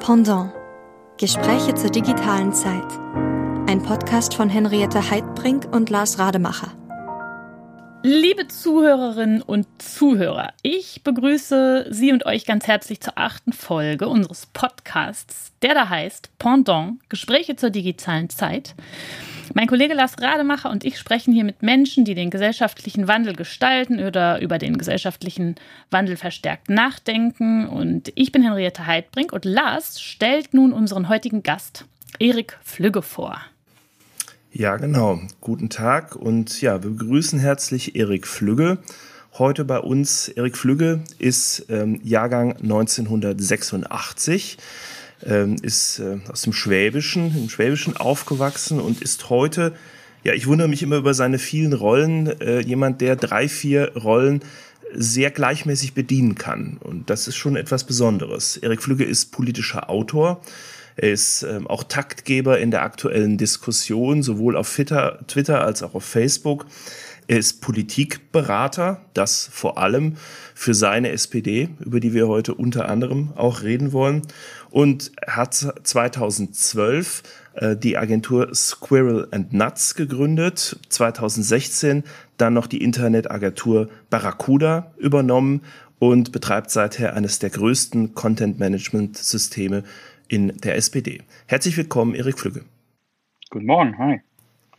Pendant. Gespräche zur digitalen Zeit. Ein Podcast von Henriette Heidbrink und Lars Rademacher. Liebe Zuhörerinnen und Zuhörer, ich begrüße Sie und euch ganz herzlich zur achten Folge unseres Podcasts, der da heißt Pendant, Gespräche zur digitalen Zeit. Mein Kollege Lars Rademacher und ich sprechen hier mit Menschen, die den gesellschaftlichen Wandel gestalten oder über den gesellschaftlichen Wandel verstärkt nachdenken. Und ich bin Henriette Heidbrink und Lars stellt nun unseren heutigen Gast, Erik Flügge, vor. Ja, genau. Guten Tag und ja, wir begrüßen herzlich Erik Flügge. Heute bei uns, Erik Flügge ist ähm, Jahrgang 1986 ähm, ist äh, aus dem Schwäbischen, im Schwäbischen aufgewachsen und ist heute, ja, ich wundere mich immer über seine vielen Rollen, äh, jemand, der drei, vier Rollen sehr gleichmäßig bedienen kann. Und das ist schon etwas Besonderes. Erik Flügge ist politischer Autor. Er ist ähm, auch Taktgeber in der aktuellen Diskussion, sowohl auf Twitter, Twitter als auch auf Facebook. Er ist Politikberater, das vor allem für seine SPD, über die wir heute unter anderem auch reden wollen. Und hat 2012 äh, die Agentur Squirrel and Nuts gegründet, 2016 dann noch die Internetagentur Barracuda übernommen und betreibt seither eines der größten Content-Management-Systeme in der SPD. Herzlich willkommen, Erik Flügge. Guten Morgen, hi.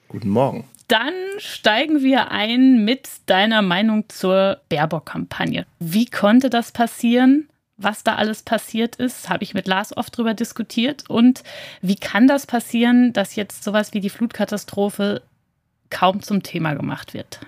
Guten Morgen. Dann steigen wir ein mit deiner Meinung zur Baerbock-Kampagne. Wie konnte das passieren? Was da alles passiert ist, habe ich mit Lars oft drüber diskutiert. Und wie kann das passieren, dass jetzt sowas wie die Flutkatastrophe kaum zum Thema gemacht wird?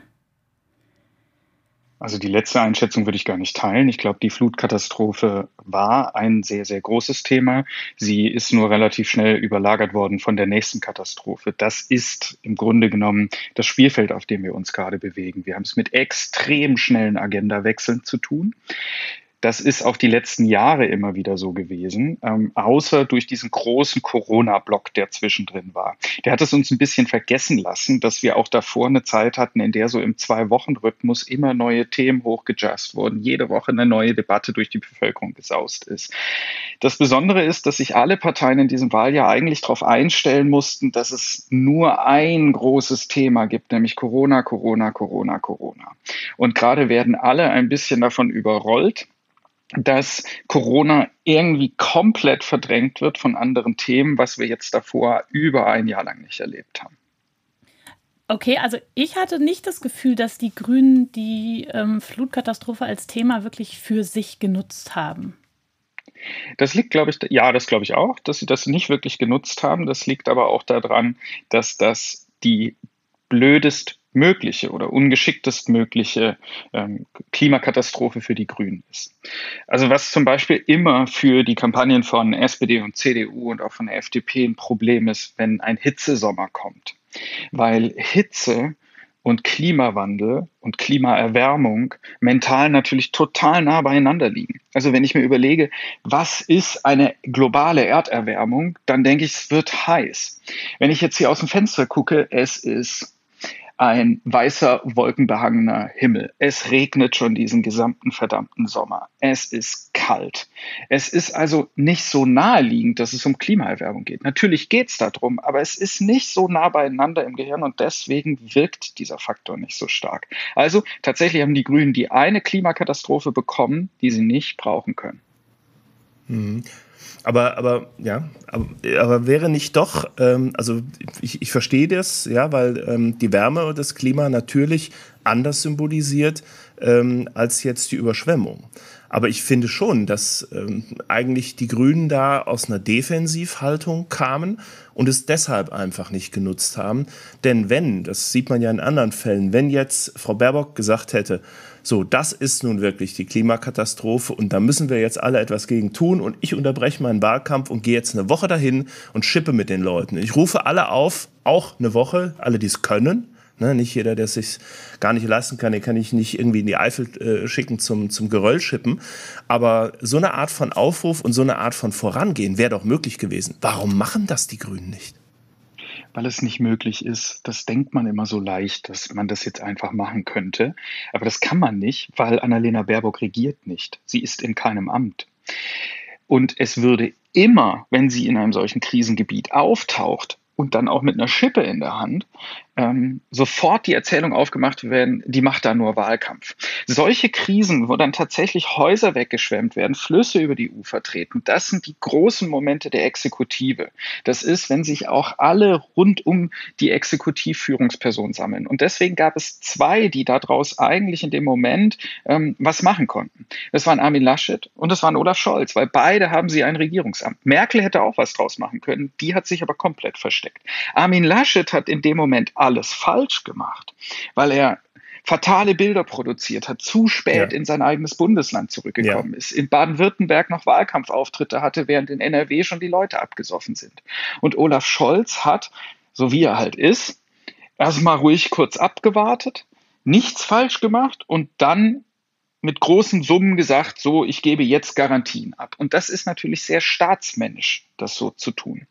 Also die letzte Einschätzung würde ich gar nicht teilen. Ich glaube, die Flutkatastrophe war ein sehr, sehr großes Thema. Sie ist nur relativ schnell überlagert worden von der nächsten Katastrophe. Das ist im Grunde genommen das Spielfeld, auf dem wir uns gerade bewegen. Wir haben es mit extrem schnellen Agendawechseln zu tun. Das ist auch die letzten Jahre immer wieder so gewesen, ähm, außer durch diesen großen Corona-Block, der zwischendrin war. Der hat es uns ein bisschen vergessen lassen, dass wir auch davor eine Zeit hatten, in der so im Zwei-Wochen-Rhythmus immer neue Themen hochgejust wurden, jede Woche eine neue Debatte durch die Bevölkerung gesaust ist. Das Besondere ist, dass sich alle Parteien in diesem Wahljahr eigentlich darauf einstellen mussten, dass es nur ein großes Thema gibt, nämlich Corona, Corona, Corona, Corona. Und gerade werden alle ein bisschen davon überrollt dass Corona irgendwie komplett verdrängt wird von anderen Themen, was wir jetzt davor über ein Jahr lang nicht erlebt haben. Okay, also ich hatte nicht das Gefühl, dass die Grünen die ähm, Flutkatastrophe als Thema wirklich für sich genutzt haben. Das liegt, glaube ich, ja, das glaube ich auch, dass sie das nicht wirklich genutzt haben. Das liegt aber auch daran, dass das die blödest mögliche oder ungeschicktest mögliche ähm, Klimakatastrophe für die Grünen ist. Also was zum Beispiel immer für die Kampagnen von SPD und CDU und auch von der FDP ein Problem ist, wenn ein Hitzesommer kommt. Weil Hitze und Klimawandel und Klimaerwärmung mental natürlich total nah beieinander liegen. Also wenn ich mir überlege, was ist eine globale Erderwärmung, dann denke ich, es wird heiß. Wenn ich jetzt hier aus dem Fenster gucke, es ist ein weißer, wolkenbehangener Himmel. Es regnet schon diesen gesamten verdammten Sommer. Es ist kalt. Es ist also nicht so naheliegend, dass es um Klimaerwärmung geht. Natürlich geht es darum, aber es ist nicht so nah beieinander im Gehirn und deswegen wirkt dieser Faktor nicht so stark. Also tatsächlich haben die Grünen die eine Klimakatastrophe bekommen, die sie nicht brauchen können. Mhm. Aber, aber, ja, aber, aber wäre nicht doch, ähm, also ich, ich verstehe das, ja, weil ähm, die Wärme und das Klima natürlich anders symbolisiert ähm, als jetzt die Überschwemmung. Aber ich finde schon, dass ähm, eigentlich die Grünen da aus einer Defensivhaltung kamen und es deshalb einfach nicht genutzt haben. Denn wenn, das sieht man ja in anderen Fällen, wenn jetzt Frau Baerbock gesagt hätte, so, das ist nun wirklich die Klimakatastrophe und da müssen wir jetzt alle etwas gegen tun und ich unterbreche meinen Wahlkampf und gehe jetzt eine Woche dahin und schippe mit den Leuten. Ich rufe alle auf, auch eine Woche, alle, die es können, Ne, nicht jeder, der sich gar nicht leisten kann, den kann ich nicht irgendwie in die Eifel äh, schicken zum, zum Geröll schippen. Aber so eine Art von Aufruf und so eine Art von Vorangehen wäre doch möglich gewesen. Warum machen das die Grünen nicht? Weil es nicht möglich ist. Das denkt man immer so leicht, dass man das jetzt einfach machen könnte. Aber das kann man nicht, weil Annalena Baerbock regiert nicht. Sie ist in keinem Amt. Und es würde immer, wenn sie in einem solchen Krisengebiet auftaucht, und dann auch mit einer Schippe in der Hand, ähm, sofort die Erzählung aufgemacht werden, die macht da nur Wahlkampf. Solche Krisen, wo dann tatsächlich Häuser weggeschwemmt werden, Flüsse über die Ufer treten, das sind die großen Momente der Exekutive. Das ist, wenn sich auch alle rund um die Exekutivführungsperson sammeln. Und deswegen gab es zwei, die daraus eigentlich in dem Moment ähm, was machen konnten. Das waren Armin Laschet und das waren Olaf Scholz, weil beide haben sie ein Regierungsamt. Merkel hätte auch was draus machen können, die hat sich aber komplett versteckt. Armin Laschet hat in dem Moment alles falsch gemacht, weil er fatale Bilder produziert hat, zu spät ja. in sein eigenes Bundesland zurückgekommen ja. ist, in Baden-Württemberg noch Wahlkampfauftritte hatte, während in NRW schon die Leute abgesoffen sind. Und Olaf Scholz hat, so wie er halt ist, erstmal ruhig kurz abgewartet, nichts falsch gemacht und dann mit großen Summen gesagt, so, ich gebe jetzt Garantien ab. Und das ist natürlich sehr staatsmännisch, das so zu tun.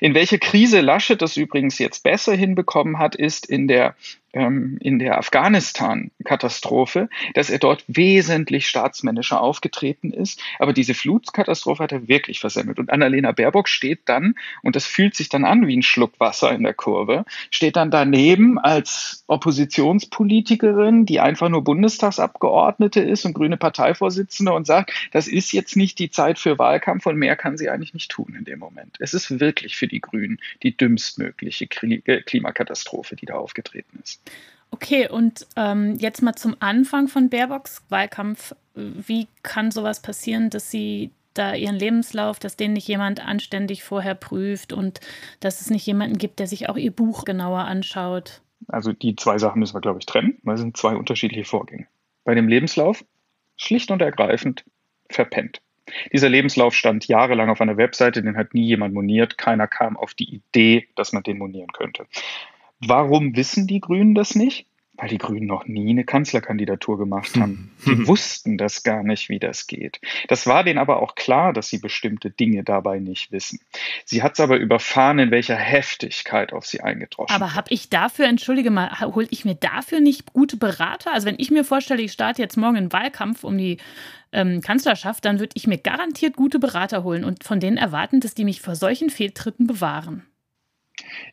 In welche Krise Laschet das übrigens jetzt besser hinbekommen hat, ist in der ähm, in der Afghanistan-Katastrophe, dass er dort wesentlich staatsmännischer aufgetreten ist. Aber diese Flutkatastrophe hat er wirklich versemmelt. Und Annalena Baerbock steht dann, und das fühlt sich dann an wie ein Schluck Wasser in der Kurve, steht dann daneben als Oppositionspolitikerin, die einfach nur Bundestagsabgeordnete ist und grüne Parteivorsitzende und sagt, das ist jetzt nicht die Zeit für Wahlkampf und mehr kann sie eigentlich nicht tun in dem Moment. Es ist wirklich für die Grünen die dümmstmögliche Klimakatastrophe, die da aufgetreten ist. Okay, und ähm, jetzt mal zum Anfang von Baerbocks Wahlkampf. Wie kann sowas passieren, dass sie da ihren Lebenslauf, dass den nicht jemand anständig vorher prüft und dass es nicht jemanden gibt, der sich auch ihr Buch genauer anschaut? Also die zwei Sachen müssen wir, glaube ich, trennen, weil es sind zwei unterschiedliche Vorgänge. Bei dem Lebenslauf schlicht und ergreifend verpennt. Dieser Lebenslauf stand jahrelang auf einer Webseite, den hat nie jemand moniert. Keiner kam auf die Idee, dass man den monieren könnte. Warum wissen die Grünen das nicht? Weil die Grünen noch nie eine Kanzlerkandidatur gemacht haben. Die hm. wussten das gar nicht, wie das geht. Das war denen aber auch klar, dass sie bestimmte Dinge dabei nicht wissen. Sie hat es aber überfahren, in welcher Heftigkeit auf sie eingedroschen Aber habe ich dafür, entschuldige mal, hole ich mir dafür nicht gute Berater? Also wenn ich mir vorstelle, ich starte jetzt morgen einen Wahlkampf um die ähm, Kanzlerschaft, dann würde ich mir garantiert gute Berater holen und von denen erwarten, dass die mich vor solchen Fehltritten bewahren.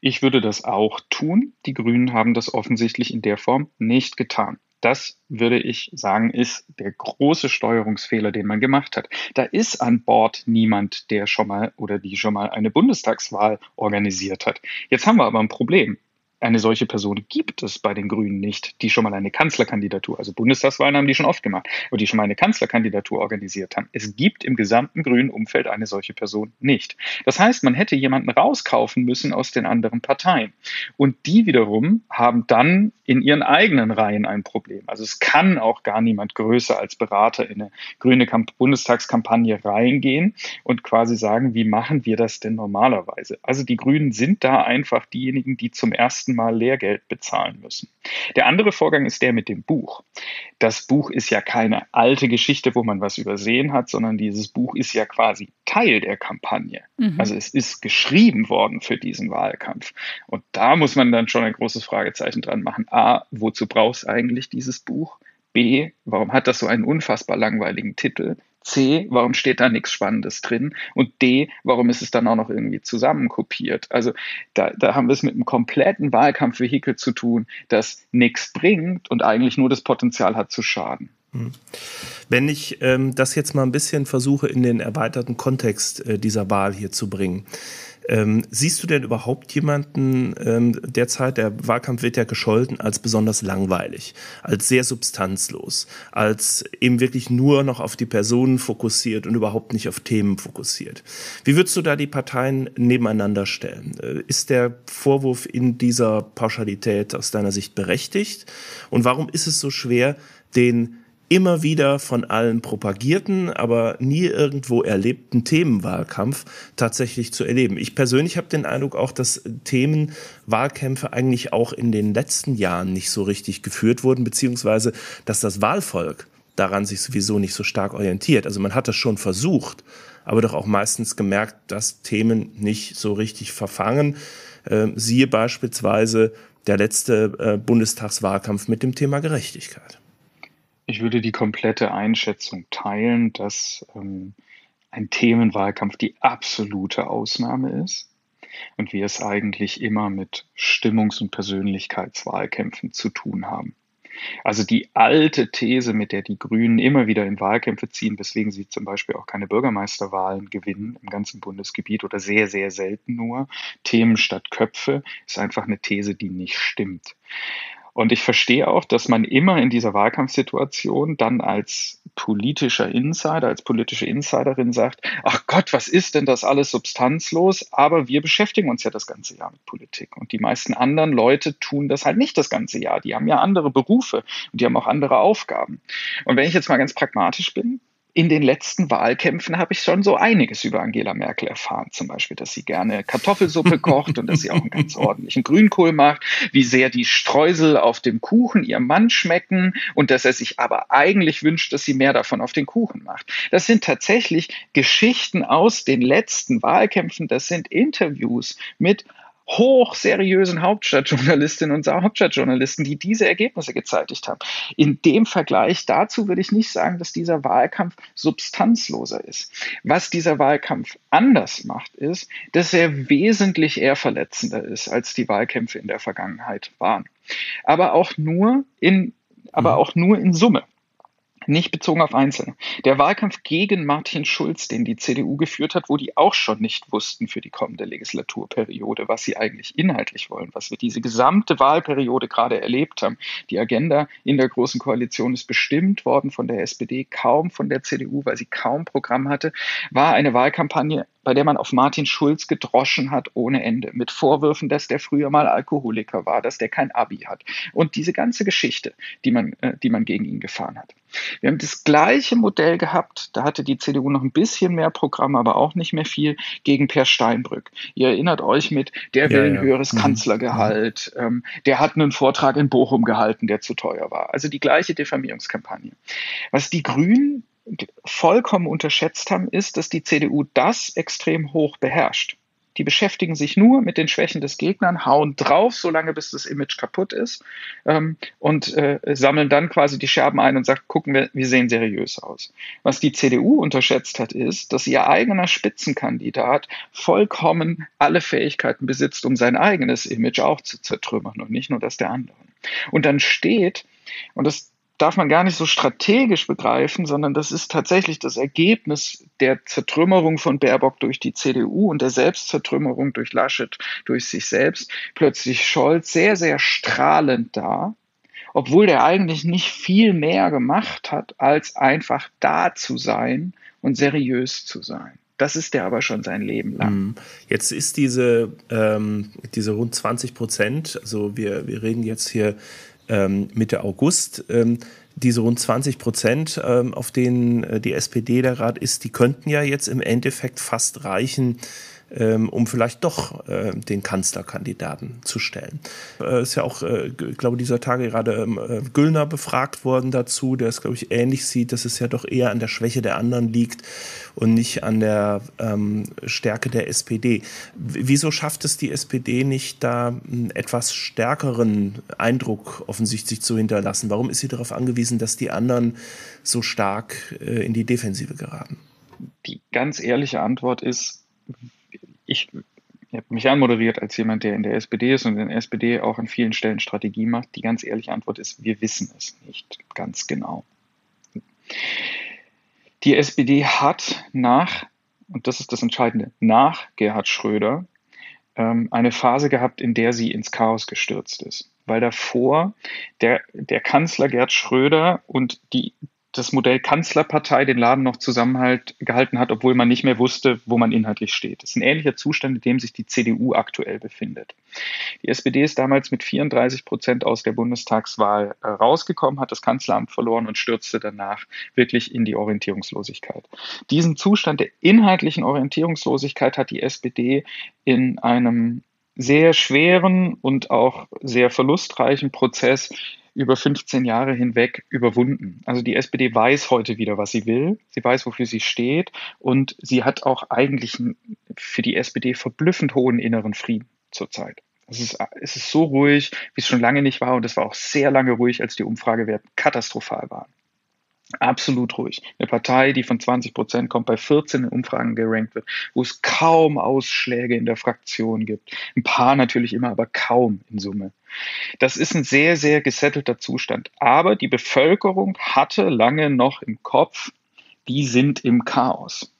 Ich würde das auch tun. Die Grünen haben das offensichtlich in der Form nicht getan. Das würde ich sagen, ist der große Steuerungsfehler, den man gemacht hat. Da ist an Bord niemand, der schon mal oder die schon mal eine Bundestagswahl organisiert hat. Jetzt haben wir aber ein Problem eine solche Person gibt es bei den Grünen nicht, die schon mal eine Kanzlerkandidatur, also Bundestagswahlen haben die schon oft gemacht, aber die schon mal eine Kanzlerkandidatur organisiert haben. Es gibt im gesamten grünen Umfeld eine solche Person nicht. Das heißt, man hätte jemanden rauskaufen müssen aus den anderen Parteien. Und die wiederum haben dann in ihren eigenen Reihen ein Problem. Also es kann auch gar niemand größer als Berater in eine grüne Bundestagskampagne reingehen und quasi sagen, wie machen wir das denn normalerweise? Also die Grünen sind da einfach diejenigen, die zum ersten ersten Mal Lehrgeld bezahlen müssen. Der andere Vorgang ist der mit dem Buch. Das Buch ist ja keine alte Geschichte, wo man was übersehen hat, sondern dieses Buch ist ja quasi Teil der Kampagne. Mhm. Also es ist geschrieben worden für diesen Wahlkampf. Und da muss man dann schon ein großes Fragezeichen dran machen. A, wozu brauchst du eigentlich dieses Buch? B, warum hat das so einen unfassbar langweiligen Titel? C, warum steht da nichts Spannendes drin? Und D, warum ist es dann auch noch irgendwie zusammenkopiert? Also da, da haben wir es mit einem kompletten Wahlkampfvehikel zu tun, das nichts bringt und eigentlich nur das Potenzial hat zu schaden. Hm. Wenn ich ähm, das jetzt mal ein bisschen versuche, in den erweiterten Kontext äh, dieser Wahl hier zu bringen. Ähm, siehst du denn überhaupt jemanden ähm, derzeit, der Wahlkampf wird ja gescholten, als besonders langweilig, als sehr substanzlos, als eben wirklich nur noch auf die Personen fokussiert und überhaupt nicht auf Themen fokussiert? Wie würdest du da die Parteien nebeneinander stellen? Äh, ist der Vorwurf in dieser Pauschalität aus deiner Sicht berechtigt? Und warum ist es so schwer, den immer wieder von allen propagierten, aber nie irgendwo erlebten Themenwahlkampf tatsächlich zu erleben. Ich persönlich habe den Eindruck auch, dass Themenwahlkämpfe eigentlich auch in den letzten Jahren nicht so richtig geführt wurden, beziehungsweise dass das Wahlvolk daran sich sowieso nicht so stark orientiert. Also man hat das schon versucht, aber doch auch meistens gemerkt, dass Themen nicht so richtig verfangen. Äh, siehe beispielsweise der letzte äh, Bundestagswahlkampf mit dem Thema Gerechtigkeit. Ich würde die komplette Einschätzung teilen, dass ähm, ein Themenwahlkampf die absolute Ausnahme ist und wir es eigentlich immer mit Stimmungs- und Persönlichkeitswahlkämpfen zu tun haben. Also die alte These, mit der die Grünen immer wieder in Wahlkämpfe ziehen, weswegen sie zum Beispiel auch keine Bürgermeisterwahlen gewinnen im ganzen Bundesgebiet oder sehr, sehr selten nur, Themen statt Köpfe, ist einfach eine These, die nicht stimmt. Und ich verstehe auch, dass man immer in dieser Wahlkampfsituation dann als politischer Insider, als politische Insiderin sagt, ach Gott, was ist denn das alles substanzlos? Aber wir beschäftigen uns ja das ganze Jahr mit Politik. Und die meisten anderen Leute tun das halt nicht das ganze Jahr. Die haben ja andere Berufe und die haben auch andere Aufgaben. Und wenn ich jetzt mal ganz pragmatisch bin, in den letzten Wahlkämpfen habe ich schon so einiges über Angela Merkel erfahren. Zum Beispiel, dass sie gerne Kartoffelsuppe kocht und dass sie auch einen ganz ordentlichen Grünkohl macht, wie sehr die Streusel auf dem Kuchen ihrem Mann schmecken und dass er sich aber eigentlich wünscht, dass sie mehr davon auf den Kuchen macht. Das sind tatsächlich Geschichten aus den letzten Wahlkämpfen. Das sind Interviews mit hochseriösen Hauptstadtjournalistinnen und Hauptstadtjournalisten, die diese Ergebnisse gezeitigt haben. In dem Vergleich dazu würde ich nicht sagen, dass dieser Wahlkampf substanzloser ist. Was dieser Wahlkampf anders macht, ist, dass er wesentlich eher verletzender ist, als die Wahlkämpfe in der Vergangenheit waren. Aber auch nur in, aber mhm. auch nur in Summe nicht bezogen auf Einzelne. Der Wahlkampf gegen Martin Schulz, den die CDU geführt hat, wo die auch schon nicht wussten für die kommende Legislaturperiode, was sie eigentlich inhaltlich wollen, was wir diese gesamte Wahlperiode gerade erlebt haben. Die Agenda in der Großen Koalition ist bestimmt worden von der SPD, kaum von der CDU, weil sie kaum Programm hatte, war eine Wahlkampagne bei der man auf Martin Schulz gedroschen hat ohne Ende, mit Vorwürfen, dass der früher mal Alkoholiker war, dass der kein Abi hat und diese ganze Geschichte, die man, äh, die man gegen ihn gefahren hat. Wir haben das gleiche Modell gehabt, da hatte die CDU noch ein bisschen mehr Programm, aber auch nicht mehr viel, gegen Per Steinbrück. Ihr erinnert euch mit, der will ja, ein ja. höheres mhm. Kanzlergehalt, ähm, der hat einen Vortrag in Bochum gehalten, der zu teuer war. Also die gleiche Diffamierungskampagne. Was die Grünen vollkommen unterschätzt haben, ist, dass die CDU das extrem hoch beherrscht. Die beschäftigen sich nur mit den Schwächen des Gegners, hauen drauf, solange bis das Image kaputt ist ähm, und äh, sammeln dann quasi die Scherben ein und sagen, gucken wir, wir sehen seriös aus. Was die CDU unterschätzt hat, ist, dass ihr eigener Spitzenkandidat vollkommen alle Fähigkeiten besitzt, um sein eigenes Image auch zu zertrümmern und nicht nur das der anderen. Und dann steht, und das darf man gar nicht so strategisch begreifen, sondern das ist tatsächlich das Ergebnis der Zertrümmerung von Baerbock durch die CDU und der Selbstzertrümmerung durch Laschet, durch sich selbst. Plötzlich Scholz sehr, sehr strahlend da, obwohl der eigentlich nicht viel mehr gemacht hat, als einfach da zu sein und seriös zu sein. Das ist der aber schon sein Leben lang. Mhm. Jetzt ist diese, ähm, diese rund 20 Prozent, also wir, wir reden jetzt hier Mitte August. Ähm, diese rund 20 Prozent, ähm, auf denen äh, die SPD der Rat ist, die könnten ja jetzt im Endeffekt fast reichen, ähm, um vielleicht doch äh, den Kanzlerkandidaten zu stellen. Äh, ist ja auch, äh, ich glaube, dieser Tage gerade ähm, äh, Güllner befragt worden dazu, der es, glaube ich, ähnlich sieht, dass es ja doch eher an der Schwäche der anderen liegt und nicht an der ähm, Stärke der SPD. Wieso schafft es die SPD nicht, da einen etwas stärkeren Eindruck offensichtlich zu hinterlassen? Warum ist sie darauf angewiesen, dass die anderen so stark äh, in die Defensive geraten? Die ganz ehrliche Antwort ist, ich, habe mich anmoderiert als jemand, der in der SPD ist und in der SPD auch an vielen Stellen Strategie macht. Die ganz ehrliche Antwort ist, wir wissen es nicht ganz genau. Die SPD hat nach, und das ist das Entscheidende, nach Gerhard Schröder ähm, eine Phase gehabt, in der sie ins Chaos gestürzt ist. Weil davor der, der Kanzler Gerhard Schröder und die, das Modell Kanzlerpartei den Laden noch zusammengehalten hat, obwohl man nicht mehr wusste, wo man inhaltlich steht. Das ist ein ähnlicher Zustand, in dem sich die CDU aktuell befindet. Die SPD ist damals mit 34 Prozent aus der Bundestagswahl äh, rausgekommen, hat das Kanzleramt verloren und stürzte danach wirklich in die Orientierungslosigkeit. Diesen Zustand der inhaltlichen Orientierungslosigkeit hat die SPD in einem sehr schweren und auch sehr verlustreichen Prozess über 15 Jahre hinweg überwunden. Also die SPD weiß heute wieder, was sie will. Sie weiß, wofür sie steht. Und sie hat auch eigentlich für die SPD verblüffend hohen inneren Frieden zurzeit. Es ist, es ist so ruhig, wie es schon lange nicht war. Und es war auch sehr lange ruhig, als die Umfragewerte katastrophal waren. Absolut ruhig. Eine Partei, die von 20 Prozent kommt, bei 14 Umfragen gerankt wird, wo es kaum Ausschläge in der Fraktion gibt. Ein paar natürlich immer, aber kaum in Summe. Das ist ein sehr, sehr gesettelter Zustand. Aber die Bevölkerung hatte lange noch im Kopf, die sind im Chaos.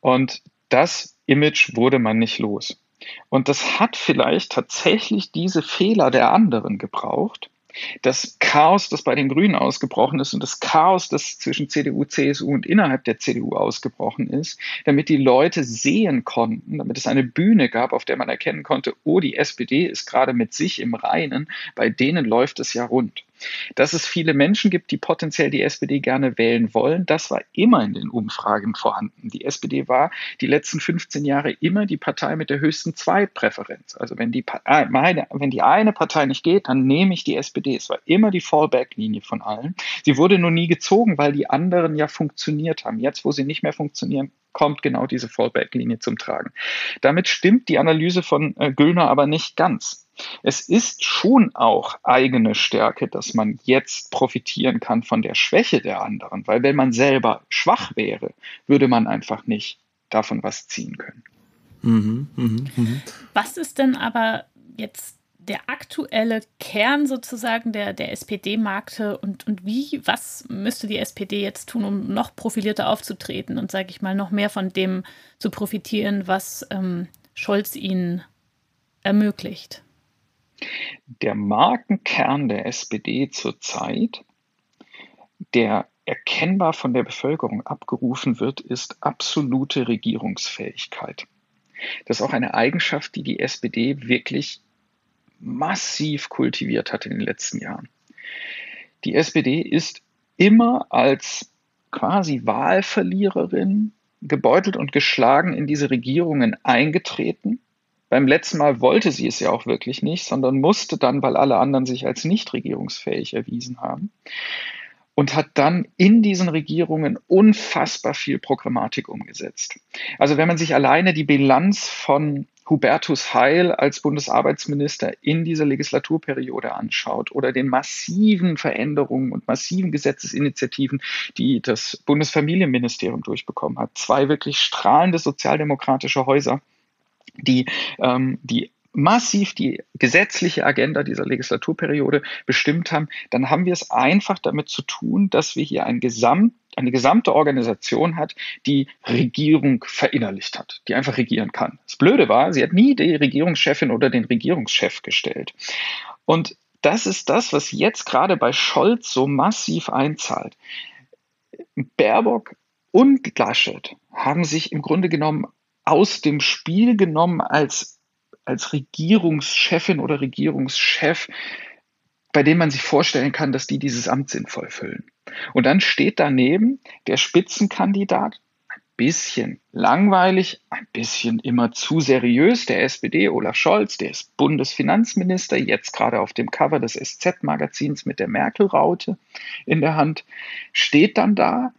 Und das Image wurde man nicht los. Und das hat vielleicht tatsächlich diese Fehler der anderen gebraucht, das Chaos, das bei den Grünen ausgebrochen ist und das Chaos, das zwischen CDU, CSU und innerhalb der CDU ausgebrochen ist, damit die Leute sehen konnten, damit es eine Bühne gab, auf der man erkennen konnte, oh, die SPD ist gerade mit sich im Reinen, bei denen läuft es ja rund. Dass es viele Menschen gibt, die potenziell die SPD gerne wählen wollen, das war immer in den Umfragen vorhanden. Die SPD war die letzten 15 Jahre immer die Partei mit der höchsten Zweitpräferenz. Also wenn die, äh, meine, wenn die eine Partei nicht geht, dann nehme ich die SPD. Es war immer die Fallback-Linie von allen. Sie wurde nur nie gezogen, weil die anderen ja funktioniert haben. Jetzt, wo sie nicht mehr funktionieren, kommt genau diese Fallback-Linie zum Tragen. Damit stimmt die Analyse von äh, Güllner aber nicht ganz. Es ist schon auch eigene Stärke, dass man jetzt profitieren kann von der Schwäche der anderen, weil wenn man selber schwach wäre, würde man einfach nicht davon was ziehen können. Mhm, mh, mh. Was ist denn aber jetzt der aktuelle Kern sozusagen der, der SPD-Markte und, und wie, was müsste die SPD jetzt tun, um noch profilierter aufzutreten und, sage ich mal, noch mehr von dem zu profitieren, was ähm, Scholz ihnen ermöglicht? Der Markenkern der SPD zurzeit, der erkennbar von der Bevölkerung abgerufen wird, ist absolute Regierungsfähigkeit. Das ist auch eine Eigenschaft, die die SPD wirklich massiv kultiviert hat in den letzten Jahren. Die SPD ist immer als quasi Wahlverliererin gebeutelt und geschlagen in diese Regierungen eingetreten beim letzten Mal wollte sie es ja auch wirklich nicht, sondern musste dann, weil alle anderen sich als nicht regierungsfähig erwiesen haben. Und hat dann in diesen Regierungen unfassbar viel Programmatik umgesetzt. Also wenn man sich alleine die Bilanz von Hubertus Heil als Bundesarbeitsminister in dieser Legislaturperiode anschaut oder den massiven Veränderungen und massiven Gesetzesinitiativen, die das Bundesfamilienministerium durchbekommen hat. Zwei wirklich strahlende sozialdemokratische Häuser die, ähm, die massiv die gesetzliche Agenda dieser Legislaturperiode bestimmt haben, dann haben wir es einfach damit zu tun, dass wir hier ein Gesamt, eine gesamte Organisation hat, die Regierung verinnerlicht hat, die einfach regieren kann. Das Blöde war, sie hat nie die Regierungschefin oder den Regierungschef gestellt. Und das ist das, was jetzt gerade bei Scholz so massiv einzahlt. Baerbock und Laschet haben sich im Grunde genommen aus dem Spiel genommen als, als Regierungschefin oder Regierungschef, bei dem man sich vorstellen kann, dass die dieses Amt sinnvoll füllen. Und dann steht daneben der Spitzenkandidat, ein bisschen langweilig, ein bisschen immer zu seriös, der SPD, Olaf Scholz, der ist Bundesfinanzminister, jetzt gerade auf dem Cover des SZ-Magazins mit der Merkel-Raute in der Hand, steht dann da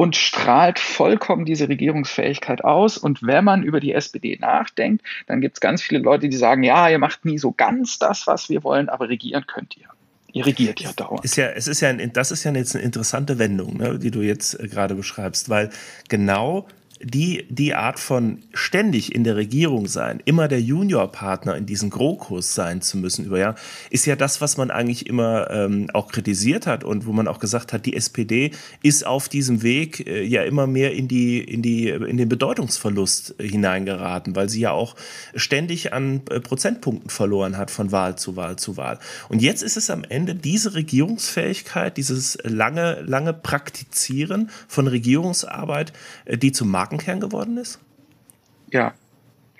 und strahlt vollkommen diese Regierungsfähigkeit aus. Und wenn man über die SPD nachdenkt, dann gibt es ganz viele Leute, die sagen, ja, ihr macht nie so ganz das, was wir wollen, aber regieren könnt ihr. Ihr regiert ja dauernd. Ist ja, es ist ja, ein, das ist ja jetzt eine interessante Wendung, ne, die du jetzt äh, gerade beschreibst, weil genau die, die Art von ständig in der Regierung sein, immer der Juniorpartner in diesen GroKos sein zu müssen über Jahr, ist ja das, was man eigentlich immer ähm, auch kritisiert hat und wo man auch gesagt hat, die SPD ist auf diesem Weg äh, ja immer mehr in die, in die, in den Bedeutungsverlust äh, hineingeraten, weil sie ja auch ständig an äh, Prozentpunkten verloren hat von Wahl zu Wahl zu Wahl. Und jetzt ist es am Ende diese Regierungsfähigkeit, dieses lange, lange Praktizieren von Regierungsarbeit, äh, die zum Markt Markenkern geworden ist? Ja.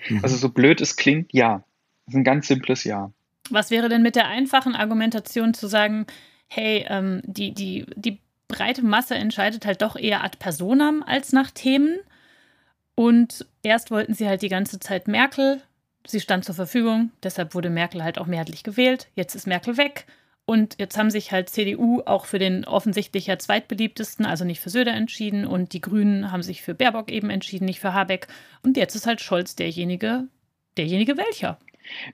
Mhm. Also so blöd es klingt, ja. Das ist ein ganz simples Ja. Was wäre denn mit der einfachen Argumentation zu sagen, hey, ähm, die, die, die breite Masse entscheidet halt doch eher ad personam als nach Themen. Und erst wollten sie halt die ganze Zeit Merkel. Sie stand zur Verfügung, deshalb wurde Merkel halt auch mehrheitlich gewählt. Jetzt ist Merkel weg. Und jetzt haben sich halt CDU auch für den offensichtlich ja zweitbeliebtesten, also nicht für Söder entschieden. Und die Grünen haben sich für Baerbock eben entschieden, nicht für Habeck. Und jetzt ist halt Scholz derjenige, derjenige welcher.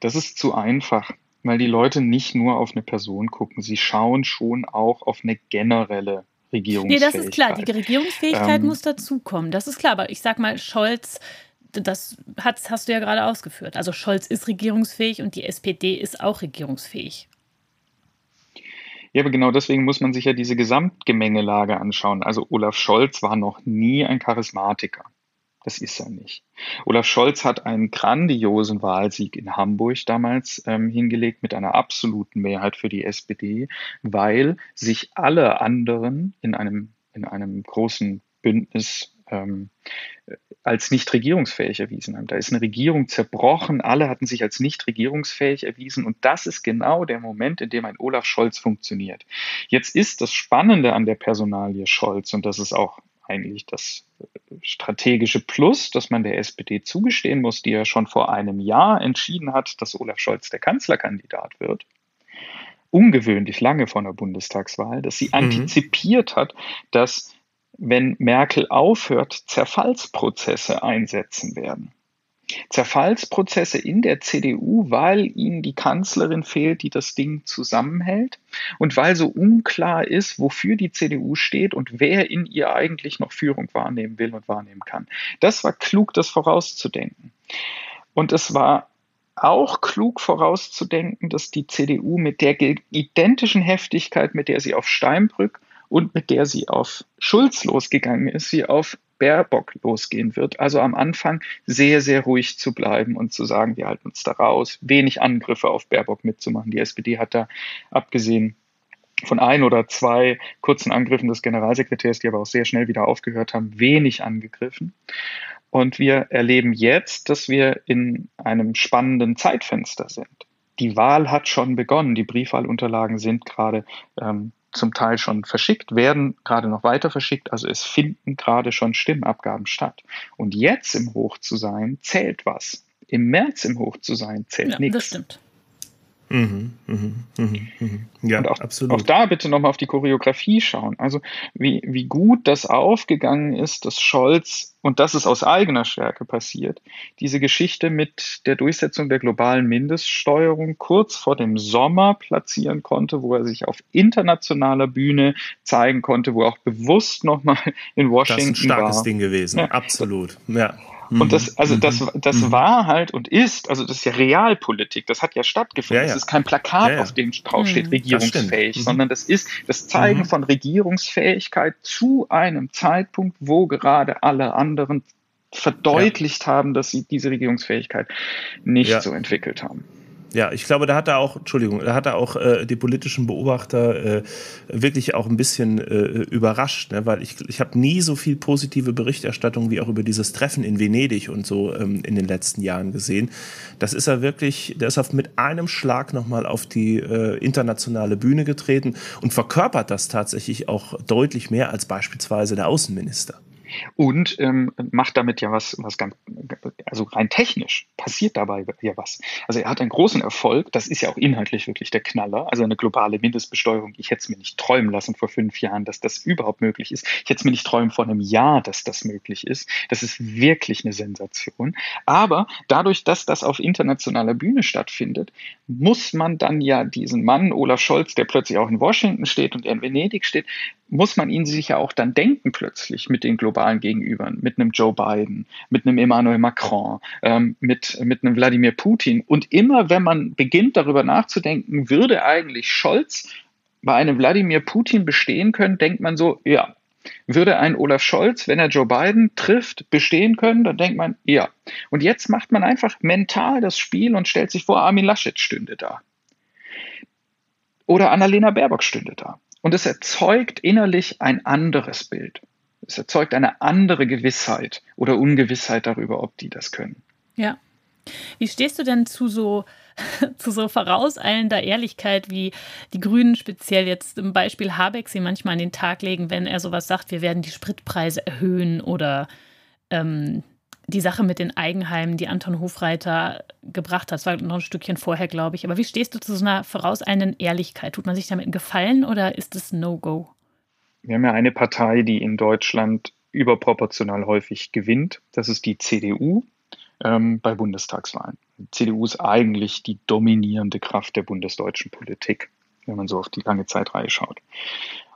Das ist zu einfach, weil die Leute nicht nur auf eine Person gucken. Sie schauen schon auch auf eine generelle Regierungsfähigkeit. Nee, das ist klar. Die Regierungsfähigkeit ähm, muss dazukommen. Das ist klar. Aber ich sag mal, Scholz, das hast, hast du ja gerade ausgeführt. Also Scholz ist regierungsfähig und die SPD ist auch regierungsfähig. Ja, aber genau deswegen muss man sich ja diese Gesamtgemengelage anschauen. Also Olaf Scholz war noch nie ein Charismatiker. Das ist er nicht. Olaf Scholz hat einen grandiosen Wahlsieg in Hamburg damals ähm, hingelegt mit einer absoluten Mehrheit für die SPD, weil sich alle anderen in einem, in einem großen Bündnis ähm, als nicht regierungsfähig erwiesen haben. Da ist eine Regierung zerbrochen, alle hatten sich als nicht regierungsfähig erwiesen und das ist genau der Moment, in dem ein Olaf Scholz funktioniert. Jetzt ist das Spannende an der Personalie Scholz und das ist auch eigentlich das strategische Plus, das man der SPD zugestehen muss, die ja schon vor einem Jahr entschieden hat, dass Olaf Scholz der Kanzlerkandidat wird. Ungewöhnlich lange vor der Bundestagswahl, dass sie mhm. antizipiert hat, dass wenn Merkel aufhört, Zerfallsprozesse einsetzen werden. Zerfallsprozesse in der CDU, weil ihnen die Kanzlerin fehlt, die das Ding zusammenhält und weil so unklar ist, wofür die CDU steht und wer in ihr eigentlich noch Führung wahrnehmen will und wahrnehmen kann. Das war klug, das vorauszudenken. Und es war auch klug vorauszudenken, dass die CDU mit der identischen Heftigkeit, mit der sie auf Steinbrück und mit der sie auf Schulz losgegangen ist, sie auf Baerbock losgehen wird. Also am Anfang sehr, sehr ruhig zu bleiben und zu sagen, wir halten uns da raus, wenig Angriffe auf Baerbock mitzumachen. Die SPD hat da abgesehen von ein oder zwei kurzen Angriffen des Generalsekretärs, die aber auch sehr schnell wieder aufgehört haben, wenig angegriffen. Und wir erleben jetzt, dass wir in einem spannenden Zeitfenster sind. Die Wahl hat schon begonnen. Die Briefwahlunterlagen sind gerade ähm, zum Teil schon verschickt, werden gerade noch weiter verschickt. Also es finden gerade schon Stimmabgaben statt. Und jetzt im Hoch zu sein, zählt was. Im März im Hoch zu sein, zählt ja, nichts. Das stimmt. Mhm, mhm, mhm, mhm. Ja, und auch, absolut. Auch da bitte nochmal auf die Choreografie schauen. Also wie, wie gut das aufgegangen ist, dass Scholz, und das ist aus eigener Stärke passiert, diese Geschichte mit der Durchsetzung der globalen Mindeststeuerung kurz vor dem Sommer platzieren konnte, wo er sich auf internationaler Bühne zeigen konnte, wo er auch bewusst nochmal in Washington war. Das ist ein starkes war. Ding gewesen, ja. absolut. Ja. Und das, also das, mhm. das mhm. war halt und ist, also das ist ja Realpolitik, das hat ja stattgefunden. Ja, ja. Das ist kein Plakat, ja, ja. auf dem draufsteht, mhm. regierungsfähig, das sondern das ist das Zeigen mhm. von Regierungsfähigkeit zu einem Zeitpunkt, wo gerade alle anderen verdeutlicht haben, dass sie diese Regierungsfähigkeit nicht so entwickelt haben. Ja, ich glaube, da hat er auch, Entschuldigung, da hat er auch äh, die politischen Beobachter äh, wirklich auch ein bisschen äh, überrascht, ne? weil ich, ich habe nie so viel positive Berichterstattung wie auch über dieses Treffen in Venedig und so ähm, in den letzten Jahren gesehen. Das ist er wirklich, der ist auf, mit einem Schlag nochmal auf die äh, internationale Bühne getreten und verkörpert das tatsächlich auch deutlich mehr als beispielsweise der Außenminister und ähm, macht damit ja was, was ganz, also rein technisch passiert dabei ja was. Also er hat einen großen Erfolg, das ist ja auch inhaltlich wirklich der Knaller, also eine globale Mindestbesteuerung. Ich hätte es mir nicht träumen lassen vor fünf Jahren, dass das überhaupt möglich ist. Ich hätte es mir nicht träumen vor einem Jahr, dass das möglich ist. Das ist wirklich eine Sensation. Aber dadurch, dass das auf internationaler Bühne stattfindet, muss man dann ja diesen Mann, Olaf Scholz, der plötzlich auch in Washington steht und er in Venedig steht, muss man ihn sich ja auch dann denken plötzlich mit den globalen Gegenübern, mit einem Joe Biden, mit einem Emmanuel Macron, ähm, mit, mit einem Wladimir Putin. Und immer wenn man beginnt darüber nachzudenken, würde eigentlich Scholz bei einem Wladimir Putin bestehen können, denkt man so, ja, würde ein Olaf Scholz, wenn er Joe Biden trifft, bestehen können, dann denkt man, ja. Und jetzt macht man einfach mental das Spiel und stellt sich vor, Armin Laschet stünde da. Oder Annalena Baerbock stünde da. Und es erzeugt innerlich ein anderes Bild. Es erzeugt eine andere Gewissheit oder Ungewissheit darüber, ob die das können. Ja. Wie stehst du denn zu so, zu so vorauseilender Ehrlichkeit, wie die Grünen speziell jetzt im Beispiel Habeck sie manchmal an den Tag legen, wenn er sowas sagt, wir werden die Spritpreise erhöhen oder ähm, die Sache mit den Eigenheimen, die Anton Hofreiter gebracht hat. Das war noch ein Stückchen vorher, glaube ich. Aber wie stehst du zu so einer vorauseilenden Ehrlichkeit? Tut man sich damit einen Gefallen oder ist es No-Go? Wir haben ja eine Partei, die in Deutschland überproportional häufig gewinnt. Das ist die CDU ähm, bei Bundestagswahlen. Die CDU ist eigentlich die dominierende Kraft der bundesdeutschen Politik, wenn man so auf die lange Zeitreihe schaut.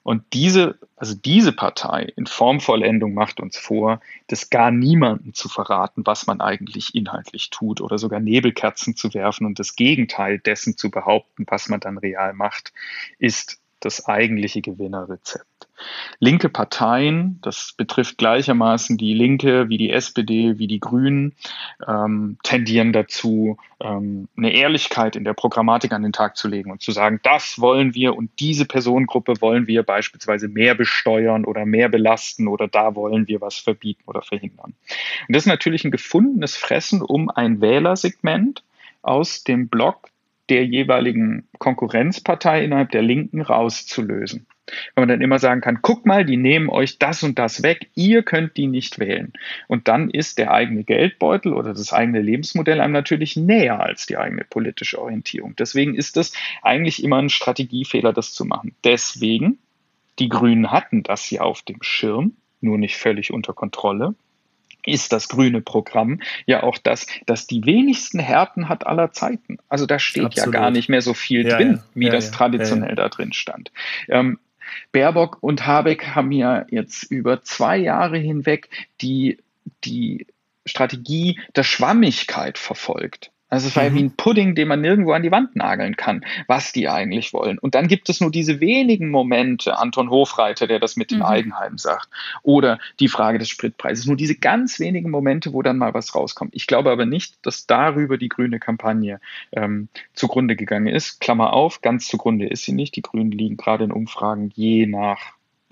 Und diese, also diese Partei in Formvollendung macht uns vor, das gar niemanden zu verraten, was man eigentlich inhaltlich tut oder sogar Nebelkerzen zu werfen und das Gegenteil dessen zu behaupten, was man dann real macht, ist das eigentliche Gewinnerrezept. Linke Parteien, das betrifft gleichermaßen die Linke wie die SPD, wie die Grünen, ähm, tendieren dazu, ähm, eine Ehrlichkeit in der Programmatik an den Tag zu legen und zu sagen, das wollen wir und diese Personengruppe wollen wir beispielsweise mehr besteuern oder mehr belasten oder da wollen wir was verbieten oder verhindern. Und das ist natürlich ein gefundenes Fressen um ein Wählersegment aus dem Block der jeweiligen Konkurrenzpartei innerhalb der Linken rauszulösen. Wenn man dann immer sagen kann, guck mal, die nehmen euch das und das weg, ihr könnt die nicht wählen. Und dann ist der eigene Geldbeutel oder das eigene Lebensmodell einem natürlich näher als die eigene politische Orientierung. Deswegen ist es eigentlich immer ein Strategiefehler, das zu machen. Deswegen, die Grünen hatten das ja auf dem Schirm, nur nicht völlig unter Kontrolle ist das grüne Programm ja auch das, das die wenigsten Härten hat aller Zeiten. Also da steht Absolut. ja gar nicht mehr so viel ja, drin, ja. wie ja, das traditionell da drin stand. Ähm, Baerbock und Habeck haben ja jetzt über zwei Jahre hinweg die, die Strategie der Schwammigkeit verfolgt. Also es war mhm. ja wie ein Pudding, den man nirgendwo an die Wand nageln kann, was die eigentlich wollen. Und dann gibt es nur diese wenigen Momente, Anton Hofreiter, der das mit mhm. den Eigenheimen sagt, oder die Frage des Spritpreises, nur diese ganz wenigen Momente, wo dann mal was rauskommt. Ich glaube aber nicht, dass darüber die grüne Kampagne ähm, zugrunde gegangen ist. Klammer auf, ganz zugrunde ist sie nicht. Die Grünen liegen gerade in Umfragen je nach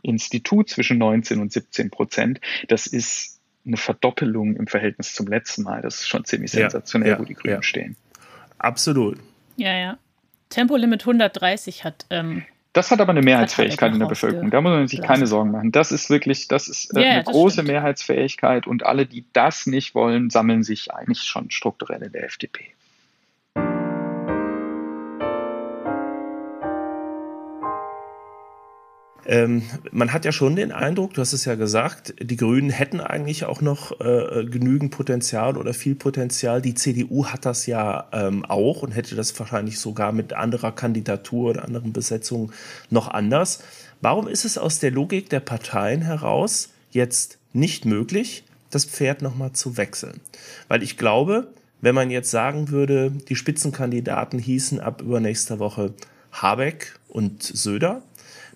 Institut zwischen 19 und 17 Prozent. Das ist eine Verdoppelung im Verhältnis zum letzten Mal. Das ist schon ziemlich sensationell, ja, wo die Grünen ja. stehen. Absolut. Ja, ja. Tempolimit 130 hat. Ähm, das hat aber eine Mehrheitsfähigkeit in der Bevölkerung. Da muss man sich keine Sorgen machen. Das ist wirklich, das ist äh, eine große stimmt. Mehrheitsfähigkeit und alle, die das nicht wollen, sammeln sich eigentlich schon strukturell in der FDP. Ähm, man hat ja schon den Eindruck, du hast es ja gesagt, die Grünen hätten eigentlich auch noch äh, genügend Potenzial oder viel Potenzial. Die CDU hat das ja ähm, auch und hätte das wahrscheinlich sogar mit anderer Kandidatur oder anderen Besetzungen noch anders. Warum ist es aus der Logik der Parteien heraus jetzt nicht möglich, das Pferd nochmal zu wechseln? Weil ich glaube, wenn man jetzt sagen würde, die Spitzenkandidaten hießen ab übernächster Woche Habeck und Söder,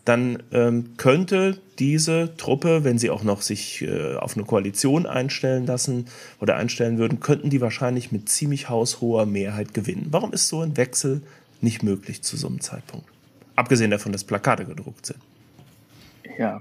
dann ähm, könnte diese Truppe, wenn sie auch noch sich äh, auf eine Koalition einstellen lassen oder einstellen würden, könnten die wahrscheinlich mit ziemlich haushoher Mehrheit gewinnen. Warum ist so ein Wechsel nicht möglich zu so einem Zeitpunkt? Abgesehen davon, dass Plakate gedruckt sind. Ja,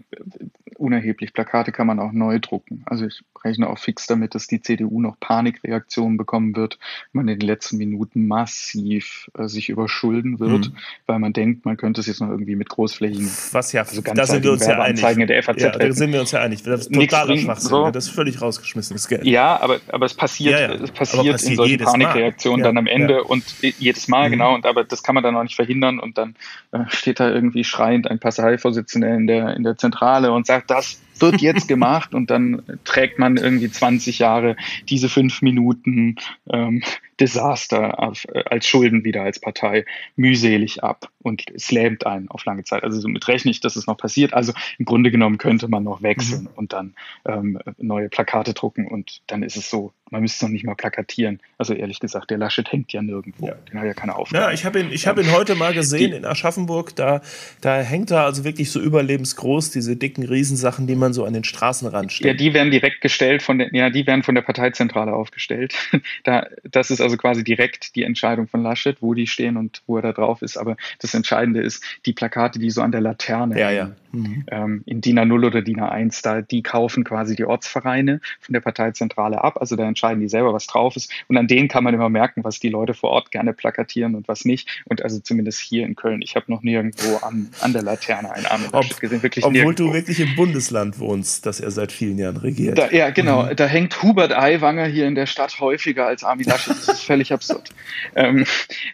unerheblich. Plakate kann man auch neu drucken. Also ich rechne auch fix damit, dass die CDU noch Panikreaktionen bekommen wird, wenn man in den letzten Minuten massiv äh, sich überschulden wird, mhm. weil man denkt, man könnte es jetzt noch irgendwie mit großflächigen Was ja, also da sind wir uns ja einig. in der FAZ ja, da sind wir uns ja einig. Das ist totaler Schwachsinn. So. Das ist völlig rausgeschmissenes Geld. Ja, aber, aber es passiert, ja, ja. Es passiert, passiert in solchen Panikreaktionen dann am Ende und jedes Mal, mhm. genau, und aber das kann man dann auch nicht verhindern und dann äh, steht da irgendwie schreiend ein Parteivorsitzender in der, in der Zentrale und sagt, das wird jetzt gemacht und dann trägt man irgendwie 20 Jahre diese fünf Minuten ähm, Desaster auf, äh, als Schulden wieder als Partei mühselig ab und es lähmt einen auf lange Zeit. Also somit rechne ich, dass es noch passiert. Also im Grunde genommen könnte man noch wechseln mhm. und dann ähm, neue Plakate drucken und dann ist es so. Man müsste es noch nicht mal plakatieren. Also ehrlich gesagt, der Laschet hängt ja nirgendwo. Ja. Den hat ja keine Aufgabe. Ja, ich habe ihn, ich hab ihn heute mal gesehen Die, in Aschaffenburg. Da, da hängt er also wirklich so überlebensgroß, diese dicken Riesensachen, die man so an den Straßenrand stellt. Ja, die werden direkt gestellt von der, ja, die werden von der Parteizentrale aufgestellt. da, das ist also quasi direkt die Entscheidung von Laschet, wo die stehen und wo er da drauf ist. Aber das Entscheidende ist, die Plakate, die so an der Laterne ja, ja. Mhm. Ähm, in DIN A0 oder DIN A1, da, die kaufen quasi die Ortsvereine von der Parteizentrale ab. Also da entscheiden die selber, was drauf ist. Und an denen kann man immer merken, was die Leute vor Ort gerne plakatieren und was nicht. Und also zumindest hier in Köln. Ich habe noch nirgendwo an, an der Laterne einen Armin Ob, gesehen. Wirklich obwohl nirgendwo. du wirklich im Bundesland wohnst, das er seit vielen Jahren regiert. Da, ja, genau. Mhm. Da hängt Hubert Aiwanger hier in der Stadt häufiger als Armin Laschet. Das ist völlig absurd. ähm,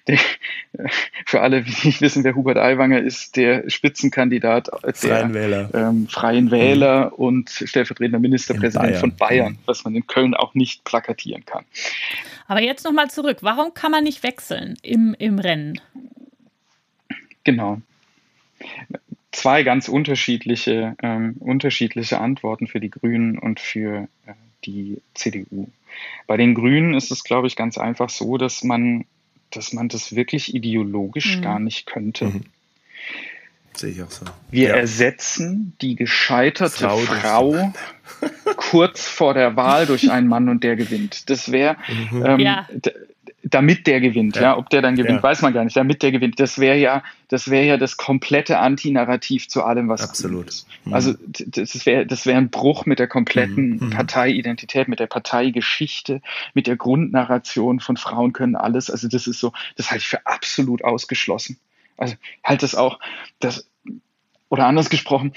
der, für alle, die nicht wissen, wer Hubert Aiwanger ist, der Spitzenkandidat der Freien Wähler, ähm, Freien Wähler mhm. und stellvertretender Ministerpräsident Bayern. von Bayern, mhm. was man in Köln auch nicht plakatieren kann. Aber jetzt nochmal zurück. Warum kann man nicht wechseln im, im Rennen? Genau. zwei ganz unterschiedliche, ähm, unterschiedliche Antworten für die Grünen und für äh, die CDU. Bei den Grünen ist es, glaube ich, ganz einfach so, dass man, dass man das wirklich ideologisch mhm. gar nicht könnte. Mhm. Sehe ich auch so. Wir ja. ersetzen die gescheiterte Frau, Frau kurz vor der Wahl durch einen Mann und der gewinnt. Das wäre, mhm. ähm, ja damit der gewinnt, ja. ja. ob der dann gewinnt, ja. weiß man gar nicht, damit der gewinnt. Das wäre ja, das wäre ja das komplette Antinarrativ zu allem, was absolut. Ist. Mhm. Also das wäre, das wäre ein Bruch mit der kompletten mhm. mhm. Parteiidentität, mit der Parteigeschichte, mit der Grundnarration von Frauen können alles. Also das ist so, das halte ich für absolut ausgeschlossen. Also halt das auch, das oder anders gesprochen,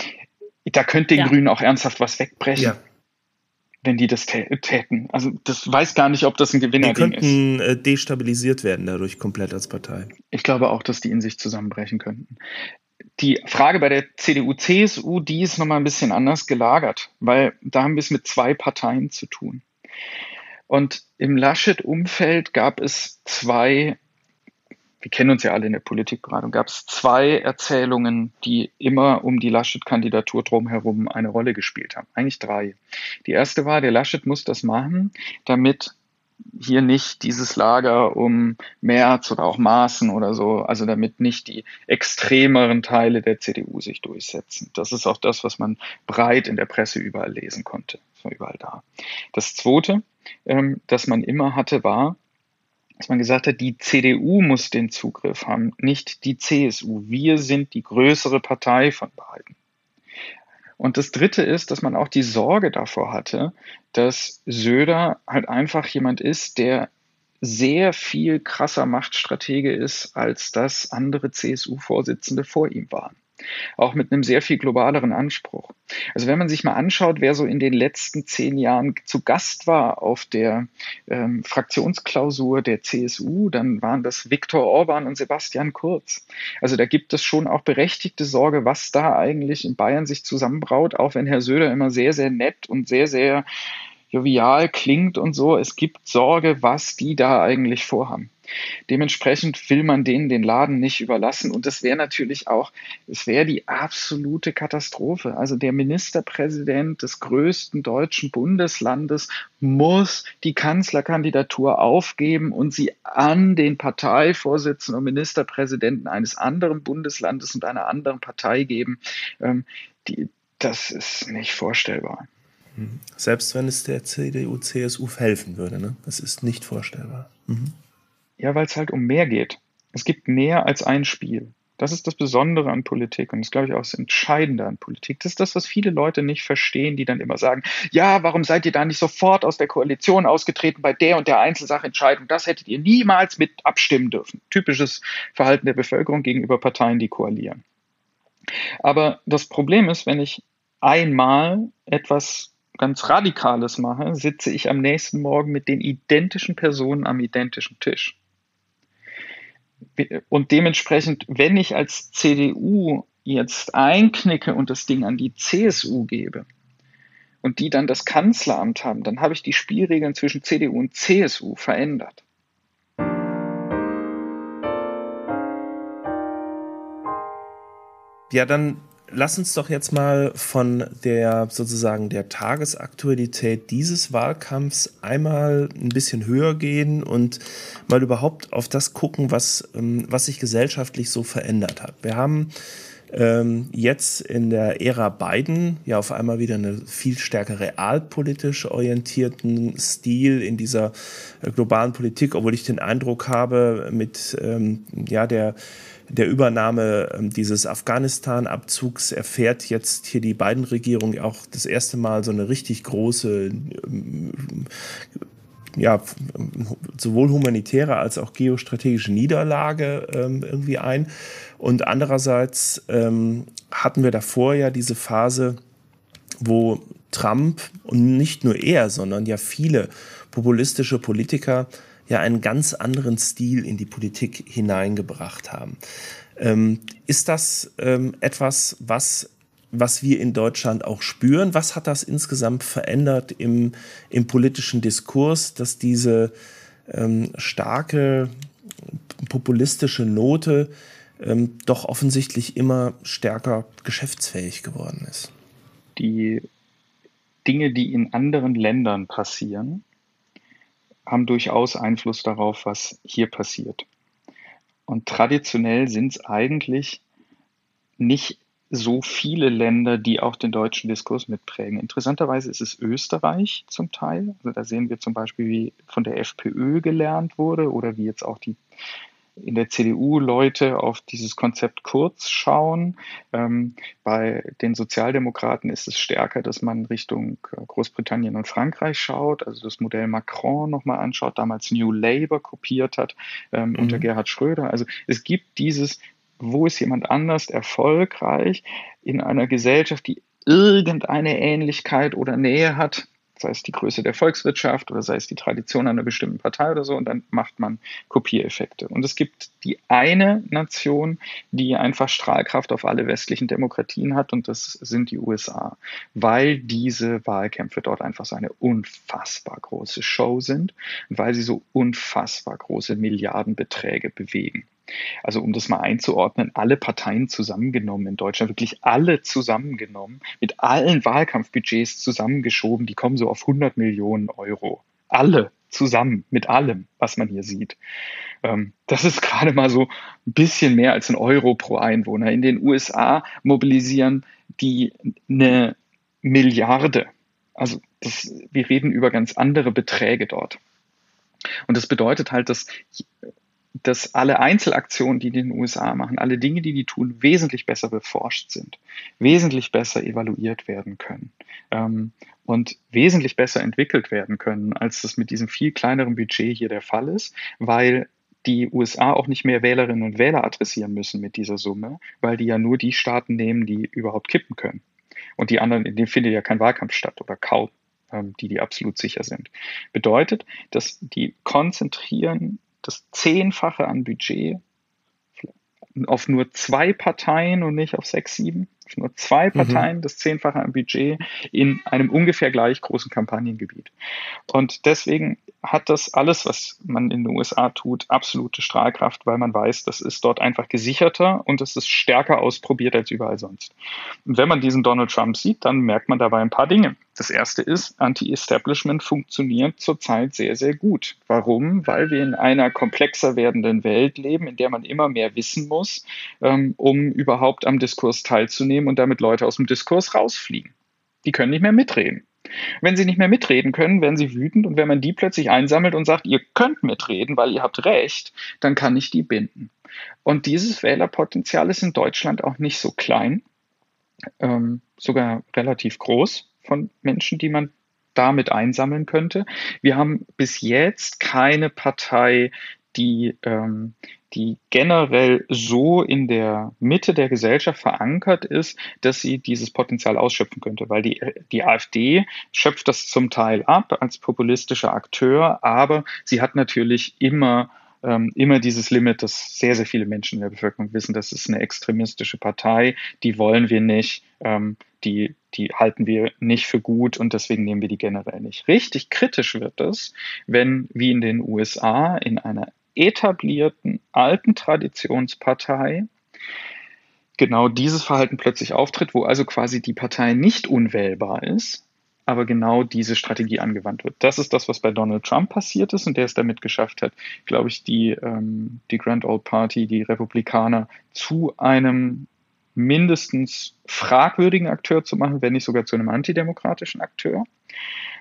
da könnte den ja. Grünen auch ernsthaft was wegbrechen. Ja wenn die das täten. Also das weiß gar nicht, ob das ein Gewinner ist. Die könnten äh, destabilisiert werden dadurch komplett als Partei. Ich glaube auch, dass die in sich zusammenbrechen könnten. Die Frage bei der CDU-CSU, die ist nochmal ein bisschen anders gelagert, weil da haben wir es mit zwei Parteien zu tun. Und im Laschet-Umfeld gab es zwei wir kennen uns ja alle in der Politikberatung, gab es zwei Erzählungen, die immer um die Laschet-Kandidatur drumherum eine Rolle gespielt haben. Eigentlich drei. Die erste war, der Laschet muss das machen, damit hier nicht dieses Lager um Merz oder auch Maaßen oder so, also damit nicht die extremeren Teile der CDU sich durchsetzen. Das ist auch das, was man breit in der Presse überall lesen konnte. Das war überall da. Das zweite, ähm, das man immer hatte, war, dass man gesagt hat, die CDU muss den Zugriff haben, nicht die CSU. Wir sind die größere Partei von beiden. Und das Dritte ist, dass man auch die Sorge davor hatte, dass Söder halt einfach jemand ist, der sehr viel krasser Machtstratege ist, als das andere CSU-Vorsitzende vor ihm waren auch mit einem sehr viel globaleren Anspruch. Also wenn man sich mal anschaut, wer so in den letzten zehn Jahren zu Gast war auf der ähm, Fraktionsklausur der CSU, dann waren das Viktor Orban und Sebastian Kurz. Also da gibt es schon auch berechtigte Sorge, was da eigentlich in Bayern sich zusammenbraut, auch wenn Herr Söder immer sehr, sehr nett und sehr, sehr jovial klingt und so. Es gibt Sorge, was die da eigentlich vorhaben. Dementsprechend will man denen den Laden nicht überlassen. Und das wäre natürlich auch, es wäre die absolute Katastrophe. Also der Ministerpräsident des größten deutschen Bundeslandes muss die Kanzlerkandidatur aufgeben und sie an den Parteivorsitzenden und Ministerpräsidenten eines anderen Bundeslandes und einer anderen Partei geben. Ähm, die, das ist nicht vorstellbar. Mhm. Selbst wenn es der CDU, CSU helfen würde, ne? Das ist nicht vorstellbar. Mhm. Ja, weil es halt um mehr geht. Es gibt mehr als ein Spiel. Das ist das Besondere an Politik und das glaube ich auch das Entscheidende an Politik. Das ist das, was viele Leute nicht verstehen, die dann immer sagen, ja, warum seid ihr da nicht sofort aus der Koalition ausgetreten bei der und der Einzelsachentscheidung? Das hättet ihr niemals mit abstimmen dürfen. Typisches Verhalten der Bevölkerung gegenüber Parteien, die koalieren. Aber das Problem ist, wenn ich einmal etwas ganz Radikales mache, sitze ich am nächsten Morgen mit den identischen Personen am identischen Tisch. Und dementsprechend, wenn ich als CDU jetzt einknicke und das Ding an die CSU gebe und die dann das Kanzleramt haben, dann habe ich die Spielregeln zwischen CDU und CSU verändert. Ja, dann lass uns doch jetzt mal von der sozusagen der Tagesaktualität dieses Wahlkampfs einmal ein bisschen höher gehen und mal überhaupt auf das gucken, was, ähm, was sich gesellschaftlich so verändert hat. Wir haben ähm, jetzt in der Ära Biden ja auf einmal wieder einen viel stärker realpolitisch orientierten Stil in dieser äh, globalen Politik, obwohl ich den Eindruck habe, mit ähm, ja der der Übernahme ähm, dieses Afghanistan-Abzugs erfährt jetzt hier die beiden Regierungen auch das erste Mal so eine richtig große, ähm, ja, sowohl humanitäre als auch geostrategische Niederlage ähm, irgendwie ein. Und andererseits hatten wir davor ja diese Phase, wo Trump und nicht nur er, sondern ja viele populistische Politiker ja einen ganz anderen Stil in die Politik hineingebracht haben. Ähm, ist das ähm, etwas, was, was wir in Deutschland auch spüren? Was hat das insgesamt verändert im, im politischen Diskurs, dass diese ähm, starke populistische Note ähm, doch offensichtlich immer stärker geschäftsfähig geworden ist. Die Dinge, die in anderen Ländern passieren, haben durchaus Einfluss darauf, was hier passiert. Und traditionell sind es eigentlich nicht so viele Länder, die auch den deutschen Diskurs mitprägen. Interessanterweise ist es Österreich zum Teil. Also da sehen wir zum Beispiel, wie von der FPÖ gelernt wurde oder wie jetzt auch die in der CDU Leute auf dieses Konzept Kurz schauen. Ähm, bei den Sozialdemokraten ist es stärker, dass man Richtung äh, Großbritannien und Frankreich schaut, also das Modell Macron nochmal anschaut, damals New Labour kopiert hat ähm, mhm. unter Gerhard Schröder. Also es gibt dieses, wo ist jemand anders erfolgreich in einer Gesellschaft, die irgendeine Ähnlichkeit oder Nähe hat sei es die Größe der Volkswirtschaft oder sei es die Tradition einer bestimmten Partei oder so, und dann macht man Kopiereffekte. Und es gibt die eine Nation, die einfach Strahlkraft auf alle westlichen Demokratien hat, und das sind die USA, weil diese Wahlkämpfe dort einfach so eine unfassbar große Show sind und weil sie so unfassbar große Milliardenbeträge bewegen. Also um das mal einzuordnen, alle Parteien zusammengenommen in Deutschland, wirklich alle zusammengenommen, mit allen Wahlkampfbudgets zusammengeschoben, die kommen so auf 100 Millionen Euro. Alle zusammen, mit allem, was man hier sieht. Ähm, das ist gerade mal so ein bisschen mehr als ein Euro pro Einwohner. In den USA mobilisieren die eine Milliarde. Also das, wir reden über ganz andere Beträge dort. Und das bedeutet halt, dass dass alle Einzelaktionen, die die in den USA machen, alle Dinge, die die tun, wesentlich besser beforscht sind, wesentlich besser evaluiert werden können ähm, und wesentlich besser entwickelt werden können, als das mit diesem viel kleineren Budget hier der Fall ist, weil die USA auch nicht mehr Wählerinnen und Wähler adressieren müssen mit dieser Summe, weil die ja nur die Staaten nehmen, die überhaupt kippen können. Und die anderen, in denen findet ja kein Wahlkampf statt oder kaum, ähm, die, die absolut sicher sind. Bedeutet, dass die konzentrieren das Zehnfache an Budget auf nur zwei Parteien und nicht auf sechs, sieben. Auf nur zwei mhm. Parteien, mhm. das Zehnfache an Budget in einem ungefähr gleich großen Kampagnengebiet. Und deswegen hat das alles, was man in den USA tut, absolute Strahlkraft, weil man weiß, das ist dort einfach gesicherter und es ist stärker ausprobiert als überall sonst. Und wenn man diesen Donald Trump sieht, dann merkt man dabei ein paar Dinge. Das erste ist, Anti-Establishment funktioniert zurzeit sehr, sehr gut. Warum? Weil wir in einer komplexer werdenden Welt leben, in der man immer mehr wissen muss, ähm, um überhaupt am Diskurs teilzunehmen und damit Leute aus dem Diskurs rausfliegen. Die können nicht mehr mitreden. Wenn sie nicht mehr mitreden können, werden sie wütend und wenn man die plötzlich einsammelt und sagt, ihr könnt mitreden, weil ihr habt recht, dann kann ich die binden. Und dieses Wählerpotenzial ist in Deutschland auch nicht so klein, ähm, sogar relativ groß von Menschen, die man damit einsammeln könnte. Wir haben bis jetzt keine Partei, die, ähm, die generell so in der Mitte der Gesellschaft verankert ist, dass sie dieses Potenzial ausschöpfen könnte, weil die, die AfD schöpft das zum Teil ab als populistischer Akteur, aber sie hat natürlich immer ähm, immer dieses Limit, dass sehr, sehr viele Menschen in der Bevölkerung wissen, das ist eine extremistische Partei, die wollen wir nicht, ähm, die, die halten wir nicht für gut und deswegen nehmen wir die generell nicht. Richtig kritisch wird es, wenn, wie in den USA, in einer etablierten alten Traditionspartei genau dieses Verhalten plötzlich auftritt, wo also quasi die Partei nicht unwählbar ist, aber genau diese Strategie angewandt wird. Das ist das, was bei Donald Trump passiert ist und der es damit geschafft hat, glaube ich, die, ähm, die Grand Old Party, die Republikaner zu einem mindestens fragwürdigen Akteur zu machen, wenn nicht sogar zu einem antidemokratischen Akteur.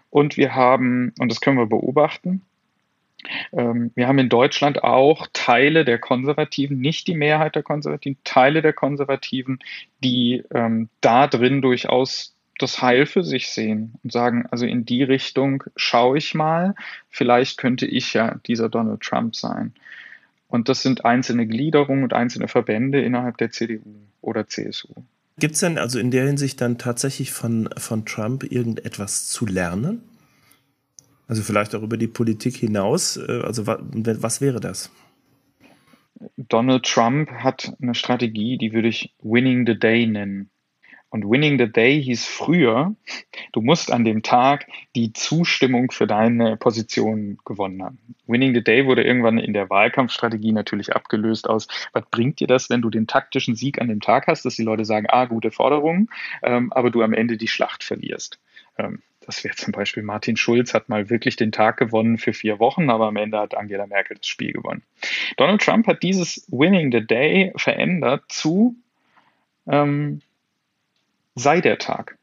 Und wir haben, und das können wir beobachten, wir haben in Deutschland auch Teile der Konservativen, nicht die Mehrheit der Konservativen, Teile der Konservativen, die ähm, da drin durchaus das Heil für sich sehen und sagen, also in die Richtung schaue ich mal, vielleicht könnte ich ja dieser Donald Trump sein. Und das sind einzelne Gliederungen und einzelne Verbände innerhalb der CDU oder CSU. Gibt es denn also in der Hinsicht dann tatsächlich von, von Trump irgendetwas zu lernen? Also vielleicht auch über die Politik hinaus. Äh, also was, wäre das? Donald Trump hat eine Strategie, die würde ich Winning the Day nennen. Und Winning the Day hieß früher, du musst an dem Tag die Zustimmung für deine Position gewonnen haben. Winning the Day wurde irgendwann in der Wahlkampfstrategie natürlich abgelöst aus, was bringt dir das, wenn du den taktischen Sieg an dem Tag hast, dass die Leute sagen, ah, gute Forderung, ähm, aber du am Ende die Schlacht verlierst. Ähm, das wäre zum Beispiel Martin Schulz hat mal wirklich den Tag gewonnen für vier Wochen, aber am Ende hat Angela Merkel das Spiel gewonnen. Donald Trump hat dieses Winning the Day verändert zu ähm, sei der Tag.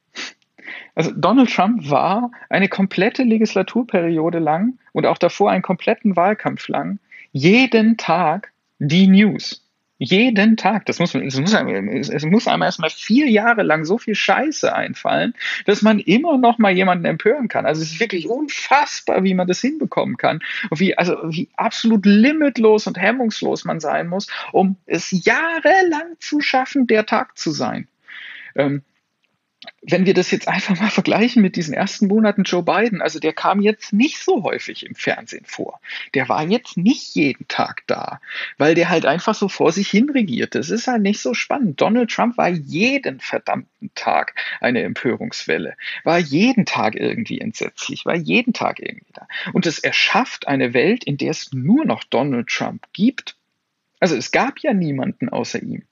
Also Donald Trump war eine komplette Legislaturperiode lang und auch davor einen kompletten Wahlkampf lang jeden Tag die News. Jeden Tag. Das muss, es, muss einem, es muss einem erstmal vier Jahre lang so viel Scheiße einfallen, dass man immer noch mal jemanden empören kann. Also es ist wirklich unfassbar, wie man das hinbekommen kann. Und wie, also wie absolut limitlos und hemmungslos man sein muss, um es jahrelang zu schaffen, der Tag zu sein. Ähm, wenn wir das jetzt einfach mal vergleichen mit diesen ersten Monaten Joe Biden, also der kam jetzt nicht so häufig im Fernsehen vor. Der war jetzt nicht jeden Tag da, weil der halt einfach so vor sich hin regiert. Das ist halt nicht so spannend. Donald Trump war jeden verdammten Tag eine Empörungswelle, war jeden Tag irgendwie entsetzlich, war jeden Tag irgendwie da. Und es erschafft eine Welt, in der es nur noch Donald Trump gibt. Also es gab ja niemanden außer ihm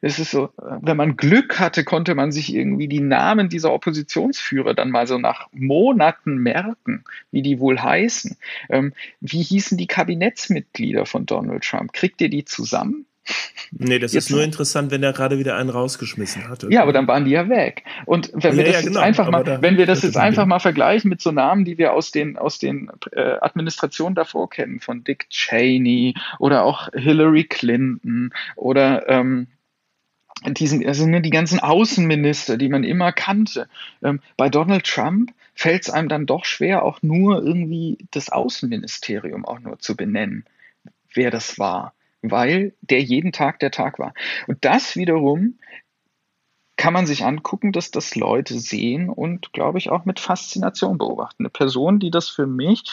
es ist so, wenn man Glück hatte, konnte man sich irgendwie die Namen dieser Oppositionsführer dann mal so nach Monaten merken, wie die wohl heißen. Ähm, wie hießen die Kabinettsmitglieder von Donald Trump? Kriegt ihr die zusammen? Nee, das jetzt ist nur interessant, wenn er gerade wieder einen rausgeschmissen hatte. Ja, aber dann waren die ja weg. Und wenn wir ja, das ja, jetzt genau, einfach mal, da, wenn wir das jetzt einfach mal vergleichen mit so Namen, die wir aus den, aus den äh, Administrationen davor kennen, von Dick Cheney oder auch Hillary Clinton oder ähm, diesen, also ne, die ganzen Außenminister, die man immer kannte. Ähm, bei Donald Trump fällt es einem dann doch schwer, auch nur irgendwie das Außenministerium auch nur zu benennen, wer das war, weil der jeden Tag der Tag war. Und das wiederum kann man sich angucken, dass das Leute sehen und, glaube ich, auch mit Faszination beobachten. Eine Person, die das für mich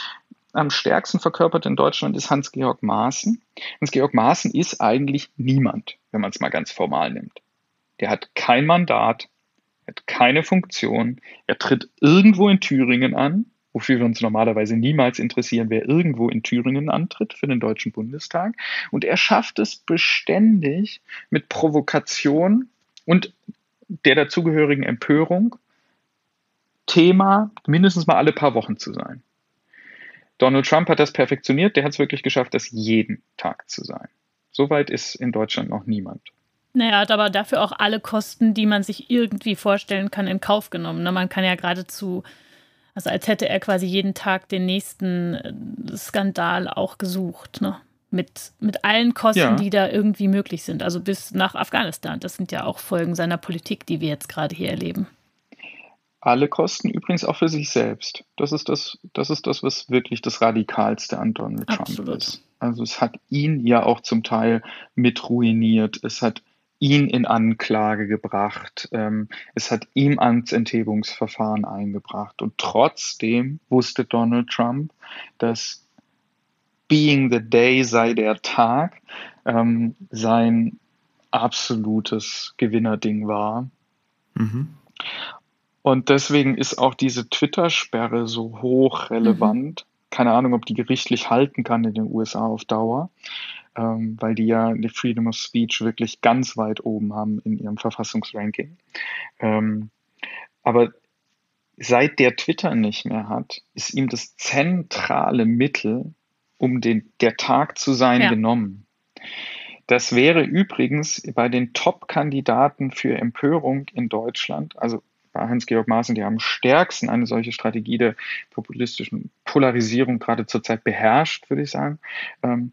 am stärksten verkörpert in Deutschland ist Hans-Georg Maaßen. Hans-Georg Maaßen ist eigentlich niemand, wenn man es mal ganz formal nimmt. Der hat kein Mandat, hat keine Funktion, er tritt irgendwo in Thüringen an, wofür wir uns normalerweise niemals interessieren, wer irgendwo in Thüringen antritt für den Deutschen Bundestag. Und er schafft es beständig mit Provokation und der dazugehörigen Empörung Thema mindestens mal alle paar Wochen zu sein. Donald Trump hat das perfektioniert, der hat es wirklich geschafft, das jeden Tag zu sein. Soweit ist in Deutschland noch niemand. Naja, hat aber dafür auch alle Kosten, die man sich irgendwie vorstellen kann, in Kauf genommen. Ne? Man kann ja geradezu, also als hätte er quasi jeden Tag den nächsten äh, Skandal auch gesucht. Ne? Mit, mit allen Kosten, ja. die da irgendwie möglich sind. Also bis nach Afghanistan. Das sind ja auch Folgen seiner Politik, die wir jetzt gerade hier erleben alle Kosten, übrigens auch für sich selbst. Das ist das, das ist das, was wirklich das Radikalste an Donald Absolut. Trump ist. Also es hat ihn ja auch zum Teil mit ruiniert. Es hat ihn in Anklage gebracht. Ähm, es hat ihm Amtsenthebungsverfahren eingebracht. Und trotzdem wusste Donald Trump, dass Being the Day sei der Tag ähm, sein absolutes Gewinnerding war. Mhm. Und deswegen ist auch diese Twitter-Sperre so hoch relevant. Mhm. Keine Ahnung, ob die gerichtlich halten kann in den USA auf Dauer, ähm, weil die ja die Freedom of Speech wirklich ganz weit oben haben in ihrem Verfassungsranking. Ähm, aber seit der Twitter nicht mehr hat, ist ihm das zentrale Mittel, um den, der Tag zu sein, ja. genommen. Das wäre übrigens bei den Top-Kandidaten für Empörung in Deutschland, also Hans-Georg Maaßen, die am stärksten eine solche Strategie der populistischen Polarisierung gerade zurzeit beherrscht, würde ich sagen. Ähm,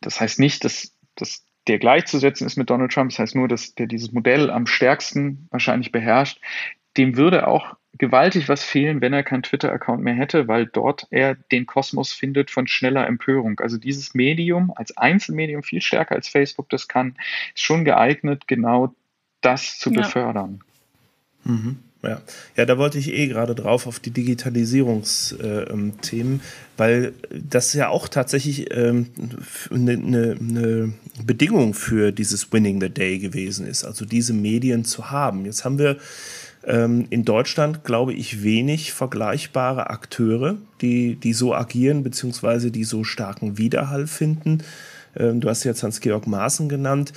das heißt nicht, dass, dass der gleichzusetzen ist mit Donald Trump, das heißt nur, dass der dieses Modell am stärksten wahrscheinlich beherrscht. Dem würde auch gewaltig was fehlen, wenn er keinen Twitter-Account mehr hätte, weil dort er den Kosmos findet von schneller Empörung. Also dieses Medium als Einzelmedium viel stärker als Facebook das kann, ist schon geeignet, genau das zu ja. befördern. Mhm. Ja. ja, da wollte ich eh gerade drauf auf die Digitalisierungsthemen, äh, weil das ja auch tatsächlich eine ähm, ne, ne, Bedingung für dieses Winning the Day gewesen ist, also diese Medien zu haben. Jetzt haben wir ähm, in Deutschland, glaube ich, wenig vergleichbare Akteure, die, die so agieren, beziehungsweise die so starken Widerhall finden. Ähm, du hast jetzt Hans-Georg Maaßen genannt.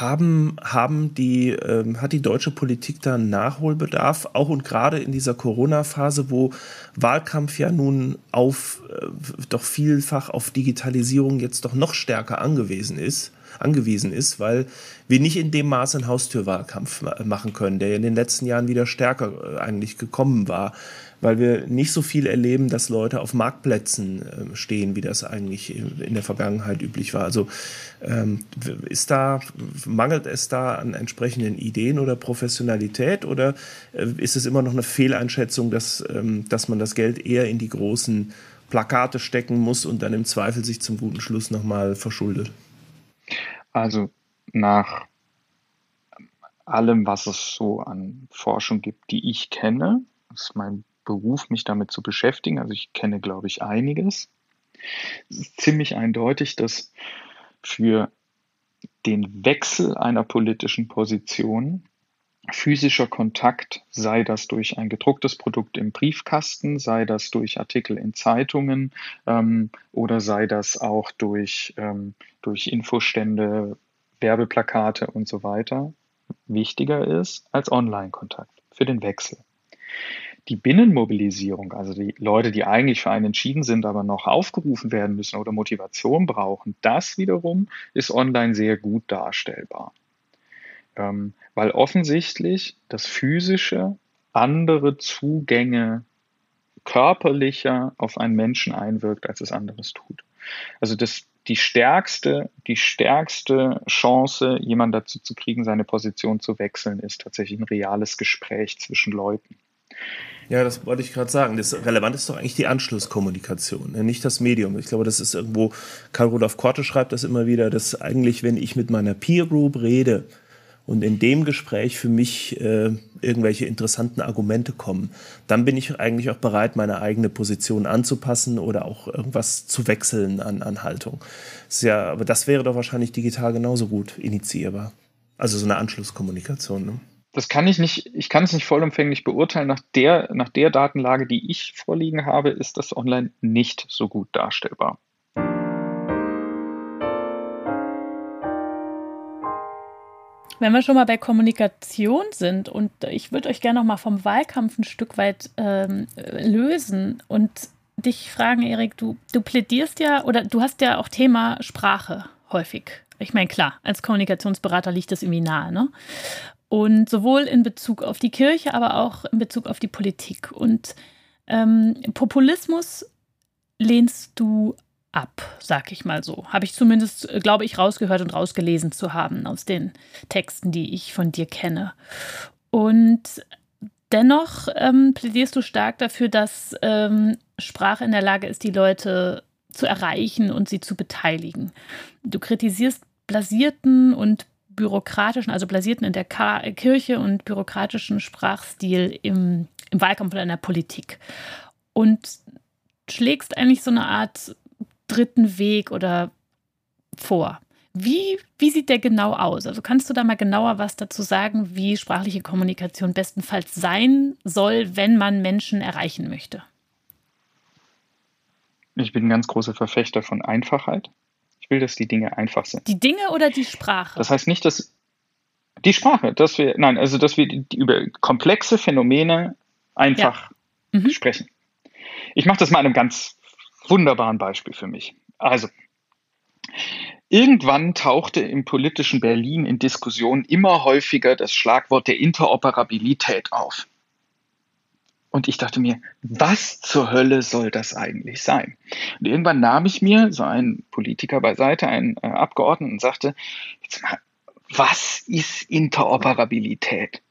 Haben, haben die, ähm, hat die deutsche Politik da Nachholbedarf, auch und gerade in dieser Corona-Phase, wo Wahlkampf ja nun auf äh, doch vielfach auf Digitalisierung jetzt doch noch stärker angewiesen ist? angewiesen ist, weil wir nicht in dem Maße einen Haustürwahlkampf machen können, der in den letzten Jahren wieder stärker äh, eigentlich gekommen war, weil wir nicht so viel erleben, dass Leute auf Marktplätzen äh, stehen, wie das eigentlich in der Vergangenheit üblich war. Also ähm, ist da, mangelt es da an entsprechenden Ideen oder Professionalität oder äh, ist es immer noch eine Fehleinschätzung, dass, ähm, dass man das Geld eher in die großen Plakate stecken muss und dann im Zweifel sich zum guten Schluss nochmal verschuldet? Also nach allem, was es so an Forschung gibt, die ich kenne, ist mein Beruf, mich damit zu beschäftigen. Also ich kenne, glaube ich, einiges. Es ist ziemlich eindeutig, dass für den Wechsel einer politischen Position physischer Kontakt, sei das durch ein gedrucktes Produkt im Briefkasten, sei das durch Artikel in Zeitungen ähm, oder sei das auch durch, ähm, durch Infostände, Werbeplakate und so weiter, wichtiger ist als Online-Kontakt für den Wechsel. Die Binnenmobilisierung, also die Leute, die eigentlich für einen entschieden sind, aber noch aufgerufen werden müssen oder Motivation brauchen, das wiederum ist online sehr gut darstellbar. Ähm, weil offensichtlich das Physische andere Zugänge körperlicher auf einen Menschen einwirkt, als es anderes tut. Also das, die stärkste, die stärkste Chance, jemanden dazu zu kriegen, seine Position zu wechseln, ist tatsächlich ein reales Gespräch zwischen Leuten. Ja, das wollte ich gerade sagen. Das relevant ist doch eigentlich die Anschlusskommunikation, ne? nicht das Medium. Ich glaube, das ist irgendwo, Karl Rudolf Korte schreibt das immer wieder, dass eigentlich, wenn ich mit meiner Peer Group rede, und in dem Gespräch für mich äh, irgendwelche interessanten Argumente kommen, dann bin ich eigentlich auch bereit, meine eigene Position anzupassen oder auch irgendwas zu wechseln an, an Haltung. Das ja, aber das wäre doch wahrscheinlich digital genauso gut initiierbar. Also so eine Anschlusskommunikation. Ne? Das kann ich nicht, ich kann es nicht vollumfänglich beurteilen. Nach der, nach der Datenlage, die ich vorliegen habe, ist das online nicht so gut darstellbar. Wenn wir schon mal bei Kommunikation sind und ich würde euch gerne noch mal vom Wahlkampf ein Stück weit ähm, lösen und dich fragen, Erik, du, du plädierst ja oder du hast ja auch Thema Sprache häufig. Ich meine, klar, als Kommunikationsberater liegt das irgendwie nahe, ne? Und sowohl in Bezug auf die Kirche, aber auch in Bezug auf die Politik. Und ähm, Populismus lehnst du ab, sag ich mal so. Habe ich zumindest, glaube ich, rausgehört und rausgelesen zu haben aus den Texten, die ich von dir kenne. Und dennoch ähm, plädierst du stark dafür, dass ähm, Sprache in der Lage ist, die Leute zu erreichen und sie zu beteiligen. Du kritisierst blasierten und bürokratischen, also blasierten in der Ka Kirche und bürokratischen Sprachstil im, im Wahlkampf oder in der Politik. Und schlägst eigentlich so eine Art dritten Weg oder vor. Wie, wie sieht der genau aus? Also kannst du da mal genauer was dazu sagen, wie sprachliche Kommunikation bestenfalls sein soll, wenn man Menschen erreichen möchte? Ich bin ein ganz großer Verfechter von Einfachheit. Ich will, dass die Dinge einfach sind. Die Dinge oder die Sprache? Das heißt nicht, dass die Sprache, dass wir, nein, also dass wir die, über komplexe Phänomene einfach ja. mhm. sprechen. Ich mache das mal an einem ganz wunderbaren Beispiel für mich. Also, irgendwann tauchte im politischen Berlin in Diskussionen immer häufiger das Schlagwort der Interoperabilität auf. Und ich dachte mir, was zur Hölle soll das eigentlich sein? Und irgendwann nahm ich mir so einen Politiker beiseite, einen äh, Abgeordneten, und sagte, jetzt mal, was ist Interoperabilität?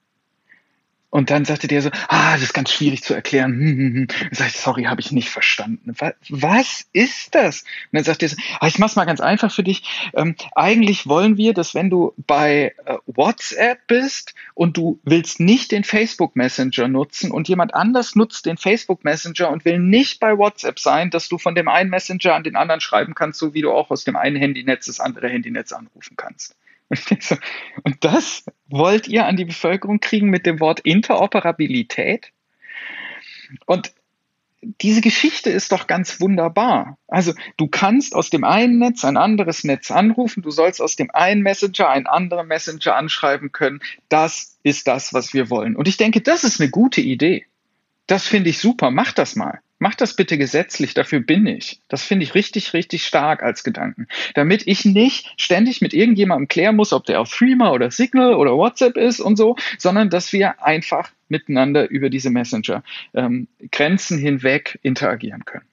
Und dann sagte der so, ah, das ist ganz schwierig zu erklären. Hm, hm, hm. Dann sag ich, sorry, habe ich nicht verstanden. Was ist das? Und dann sagt er so, ah, ich mach's mal ganz einfach für dich. Ähm, eigentlich wollen wir, dass wenn du bei äh, WhatsApp bist und du willst nicht den Facebook Messenger nutzen und jemand anders nutzt den Facebook Messenger und will nicht bei WhatsApp sein, dass du von dem einen Messenger an den anderen schreiben kannst, so wie du auch aus dem einen Handynetz das andere Handynetz anrufen kannst. Und das wollt ihr an die Bevölkerung kriegen mit dem Wort Interoperabilität? Und diese Geschichte ist doch ganz wunderbar. Also du kannst aus dem einen Netz ein anderes Netz anrufen, du sollst aus dem einen Messenger einen anderen Messenger anschreiben können. Das ist das, was wir wollen. Und ich denke, das ist eine gute Idee. Das finde ich super. Mach das mal. Mach das bitte gesetzlich, dafür bin ich. Das finde ich richtig, richtig stark als Gedanken. Damit ich nicht ständig mit irgendjemandem klären muss, ob der auf Threema oder Signal oder WhatsApp ist und so, sondern dass wir einfach miteinander über diese Messenger ähm, Grenzen hinweg interagieren können.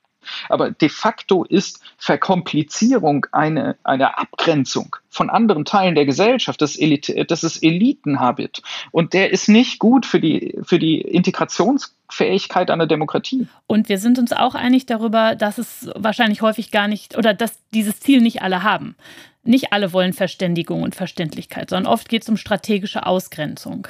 Aber de facto ist Verkomplizierung eine, eine Abgrenzung von anderen Teilen der Gesellschaft. Das, Elite, das ist Elitenhabit. Und der ist nicht gut für die, für die Integrationsfähigkeit einer Demokratie. Und wir sind uns auch einig darüber, dass es wahrscheinlich häufig gar nicht oder dass dieses Ziel nicht alle haben. Nicht alle wollen Verständigung und Verständlichkeit, sondern oft geht es um strategische Ausgrenzung.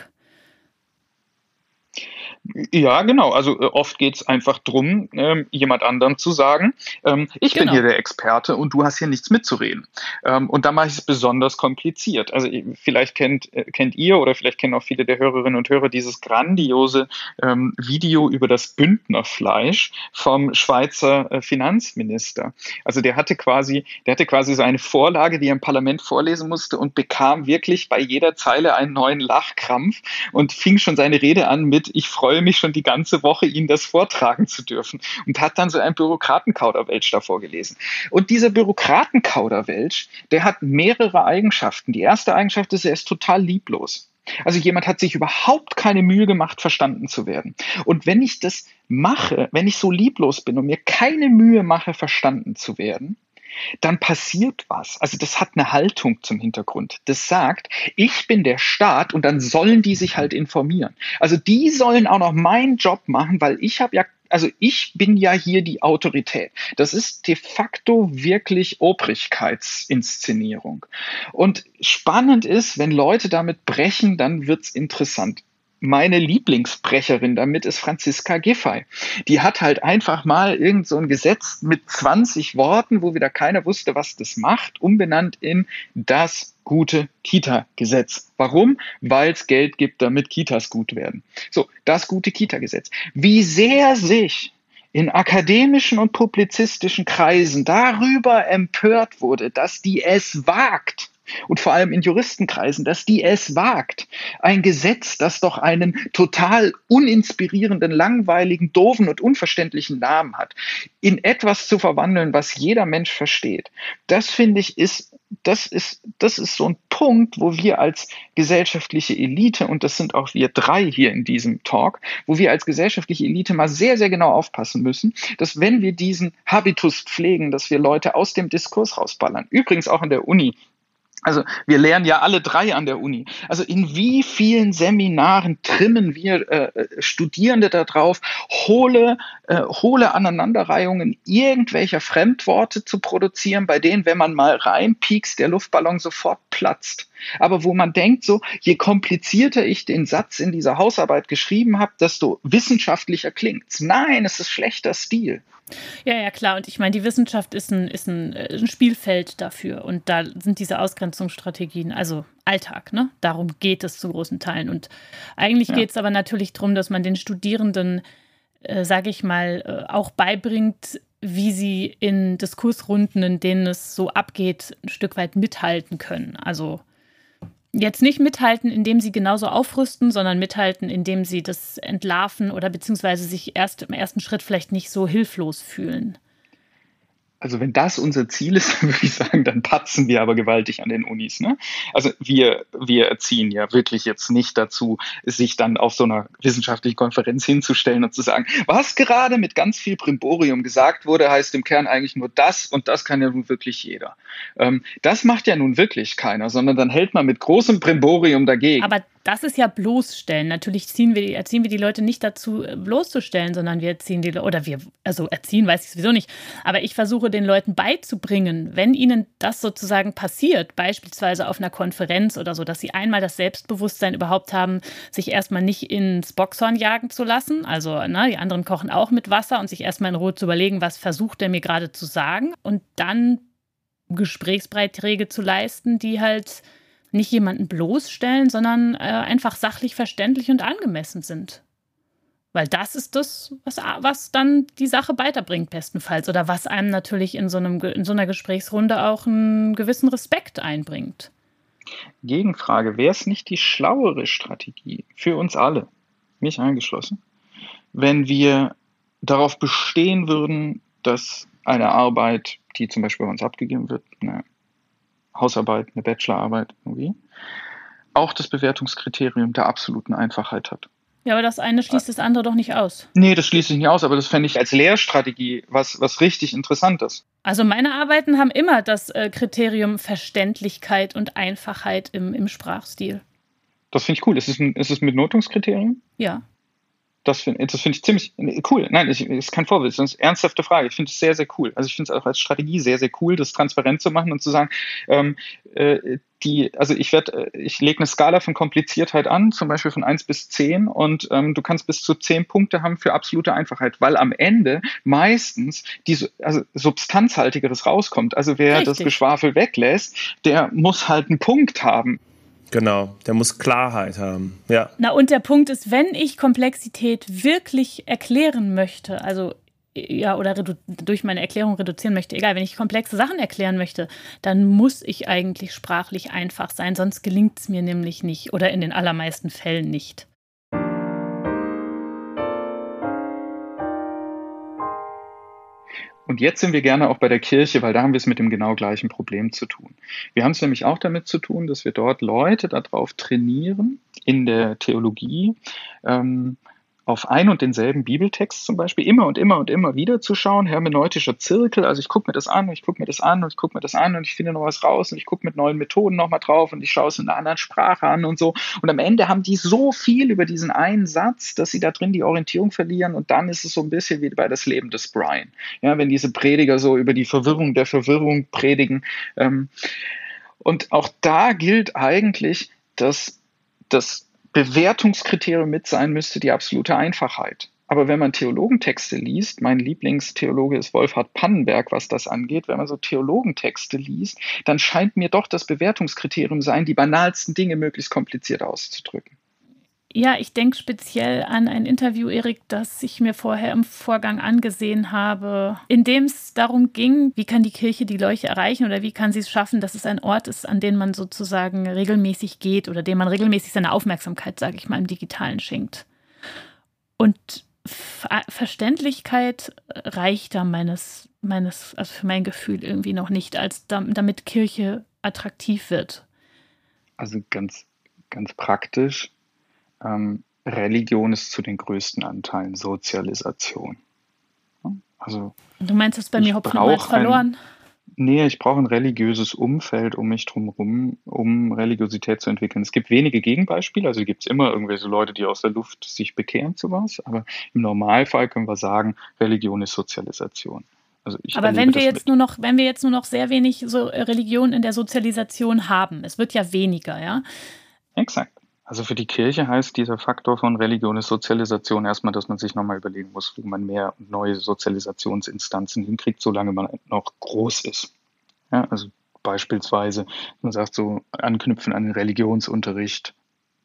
Ja, genau. Also äh, oft geht es einfach darum, ähm, jemand anderem zu sagen, ähm, ich genau. bin hier der Experte und du hast hier nichts mitzureden. Ähm, und da mache ich es besonders kompliziert. Also vielleicht kennt, äh, kennt ihr oder vielleicht kennen auch viele der Hörerinnen und Hörer dieses grandiose ähm, Video über das Bündnerfleisch vom Schweizer äh, Finanzminister. Also der hatte quasi, der hatte quasi so eine Vorlage, die er im Parlament vorlesen musste und bekam wirklich bei jeder Zeile einen neuen Lachkrampf und fing schon seine Rede an mit, ich freue freue mich schon die ganze Woche, Ihnen das vortragen zu dürfen. Und hat dann so ein Bürokratenkauderwelsch davor gelesen. Und dieser Bürokratenkauderwelsch, der hat mehrere Eigenschaften. Die erste Eigenschaft ist, er ist total lieblos. Also jemand hat sich überhaupt keine Mühe gemacht, verstanden zu werden. Und wenn ich das mache, wenn ich so lieblos bin und mir keine Mühe mache, verstanden zu werden, dann passiert was. Also das hat eine Haltung zum Hintergrund. Das sagt, ich bin der Staat und dann sollen die sich halt informieren. Also die sollen auch noch meinen Job machen, weil ich habe ja also ich bin ja hier die Autorität. Das ist de facto wirklich Obrigkeitsinszenierung. Und spannend ist, wenn Leute damit brechen, dann wird's interessant meine Lieblingsbrecherin damit ist Franziska Giffey. Die hat halt einfach mal irgend so ein Gesetz mit 20 Worten, wo wieder keiner wusste, was das macht, umbenannt in das gute Kita-Gesetz. Warum? Weil es Geld gibt, damit Kitas gut werden. So, das gute Kita-Gesetz. Wie sehr sich in akademischen und publizistischen Kreisen darüber empört wurde, dass die es wagt, und vor allem in Juristenkreisen, dass die es wagt, ein Gesetz, das doch einen total uninspirierenden, langweiligen, doofen und unverständlichen Namen hat, in etwas zu verwandeln, was jeder Mensch versteht. Das finde ich ist das ist, das ist so ein Punkt, wo wir als gesellschaftliche Elite, und das sind auch wir drei hier in diesem Talk, wo wir als gesellschaftliche Elite mal sehr, sehr genau aufpassen müssen, dass wenn wir diesen Habitus pflegen, dass wir Leute aus dem Diskurs rausballern, übrigens auch in der Uni, also wir lernen ja alle drei an der Uni. Also in wie vielen Seminaren trimmen wir äh, Studierende darauf, hohle, äh, hohle Aneinanderreihungen irgendwelcher Fremdworte zu produzieren, bei denen, wenn man mal reinpiekst, der Luftballon sofort platzt. Aber wo man denkt, so, je komplizierter ich den Satz in dieser Hausarbeit geschrieben habe, desto wissenschaftlicher klingt's. Nein, es ist schlechter Stil. Ja, ja, klar. Und ich meine, die Wissenschaft ist ein, ist ein, äh, ein Spielfeld dafür. Und da sind diese Ausgrenzungsstrategien, also Alltag, ne? Darum geht es zu großen Teilen. Und eigentlich ja. geht es aber natürlich darum, dass man den Studierenden, äh, sage ich mal, äh, auch beibringt, wie sie in Diskursrunden, in denen es so abgeht, ein Stück weit mithalten können. Also jetzt nicht mithalten, indem sie genauso aufrüsten, sondern mithalten, indem sie das entlarven oder beziehungsweise sich erst im ersten Schritt vielleicht nicht so hilflos fühlen. Also wenn das unser Ziel ist, würde ich sagen, dann patzen wir aber gewaltig an den Unis. Ne? Also wir, wir erziehen ja wirklich jetzt nicht dazu, sich dann auf so einer wissenschaftlichen Konferenz hinzustellen und zu sagen, was gerade mit ganz viel Primborium gesagt wurde, heißt im Kern eigentlich nur das und das kann ja nun wirklich jeder. Ähm, das macht ja nun wirklich keiner, sondern dann hält man mit großem Primborium dagegen. Aber das ist ja bloßstellen. Natürlich ziehen wir, erziehen wir die Leute nicht dazu, äh, bloßzustellen, sondern wir erziehen die oder wir, also erziehen weiß ich sowieso nicht. Aber ich versuche den Leuten beizubringen, wenn ihnen das sozusagen passiert, beispielsweise auf einer Konferenz oder so, dass sie einmal das Selbstbewusstsein überhaupt haben, sich erstmal nicht ins Boxhorn jagen zu lassen. Also, ne, die anderen kochen auch mit Wasser und sich erstmal in Ruhe zu überlegen, was versucht er mir gerade zu sagen und dann Gesprächsbeiträge zu leisten, die halt nicht jemanden bloßstellen, sondern äh, einfach sachlich verständlich und angemessen sind. Weil das ist das, was, was dann die Sache weiterbringt, bestenfalls. Oder was einem natürlich in so, einem, in so einer Gesprächsrunde auch einen gewissen Respekt einbringt. Gegenfrage: Wäre es nicht die schlauere Strategie für uns alle, mich eingeschlossen, wenn wir darauf bestehen würden, dass eine Arbeit, die zum Beispiel bei uns abgegeben wird, eine Hausarbeit, eine Bachelorarbeit irgendwie, auch das Bewertungskriterium der absoluten Einfachheit hat. Ja, aber das eine schließt das andere doch nicht aus. Nee, das schließt sich nicht aus, aber das fände ich als Lehrstrategie was, was richtig Interessantes. Also meine Arbeiten haben immer das äh, Kriterium Verständlichkeit und Einfachheit im, im Sprachstil. Das finde ich cool. Ist es, ein, ist es mit Notungskriterium? Ja. Das finde find ich ziemlich cool. Nein, ich, ist kein Vorwurf, das ist eine ernsthafte Frage. Ich finde es sehr, sehr cool. Also ich finde es auch als Strategie sehr, sehr cool, das transparent zu machen und zu sagen, ähm, äh, die, also ich werde, äh, ich lege eine Skala von Kompliziertheit an, zum Beispiel von 1 bis 10 und ähm, du kannst bis zu 10 Punkte haben für absolute Einfachheit, weil am Ende meistens die also substanzhaltigeres rauskommt. Also wer Richtig. das Geschwafel weglässt, der muss halt einen Punkt haben. Genau, der muss Klarheit haben. Ja. Na, und der Punkt ist, wenn ich Komplexität wirklich erklären möchte, also ja, oder durch meine Erklärung reduzieren möchte, egal, wenn ich komplexe Sachen erklären möchte, dann muss ich eigentlich sprachlich einfach sein, sonst gelingt es mir nämlich nicht oder in den allermeisten Fällen nicht. Und jetzt sind wir gerne auch bei der Kirche, weil da haben wir es mit dem genau gleichen Problem zu tun. Wir haben es nämlich auch damit zu tun, dass wir dort Leute darauf trainieren, in der Theologie, ähm, auf ein und denselben Bibeltext zum Beispiel immer und immer und immer wieder zu schauen, hermeneutischer Zirkel, also ich gucke mir das an und ich gucke mir das an und ich gucke mir das an und ich finde noch was raus und ich gucke mit neuen Methoden nochmal drauf und ich schaue es in einer anderen Sprache an und so. Und am Ende haben die so viel über diesen einen Satz, dass sie da drin die Orientierung verlieren und dann ist es so ein bisschen wie bei das Leben des Brian. Ja, wenn diese Prediger so über die Verwirrung der Verwirrung predigen. Ähm, und auch da gilt eigentlich, dass das Bewertungskriterium mit sein müsste die absolute Einfachheit. Aber wenn man Theologentexte liest, mein Lieblingstheologe ist Wolfhard Pannenberg, was das angeht, wenn man so Theologentexte liest, dann scheint mir doch das Bewertungskriterium sein, die banalsten Dinge möglichst kompliziert auszudrücken. Ja, ich denke speziell an ein Interview, Erik, das ich mir vorher im Vorgang angesehen habe, in dem es darum ging, wie kann die Kirche die Leute erreichen oder wie kann sie es schaffen, dass es ein Ort ist, an den man sozusagen regelmäßig geht oder dem man regelmäßig seine Aufmerksamkeit, sage ich mal, im Digitalen schenkt. Und Ver Verständlichkeit reicht da meines, meines, also für mein Gefühl irgendwie noch nicht, als damit Kirche attraktiv wird. Also ganz, ganz praktisch ähm, Religion ist zu den größten Anteilen Sozialisation. Also, du meinst, das bei mir Hopfen und verloren? nee, ich brauche ein religiöses Umfeld um mich drumherum, um Religiosität zu entwickeln. Es gibt wenige Gegenbeispiele, also gibt es immer irgendwelche Leute, die aus der Luft sich bekehren zu was, aber im Normalfall können wir sagen, Religion ist Sozialisation. Also aber wenn wir jetzt nur noch, wenn wir jetzt nur noch sehr wenig so Religion in der Sozialisation haben, es wird ja weniger, ja. Exakt. Also für die Kirche heißt dieser Faktor von Religion ist Sozialisation erstmal, dass man sich nochmal überlegen muss, wie man mehr neue Sozialisationsinstanzen hinkriegt, solange man noch groß ist. Ja, also beispielsweise, man sagt so, anknüpfen an den Religionsunterricht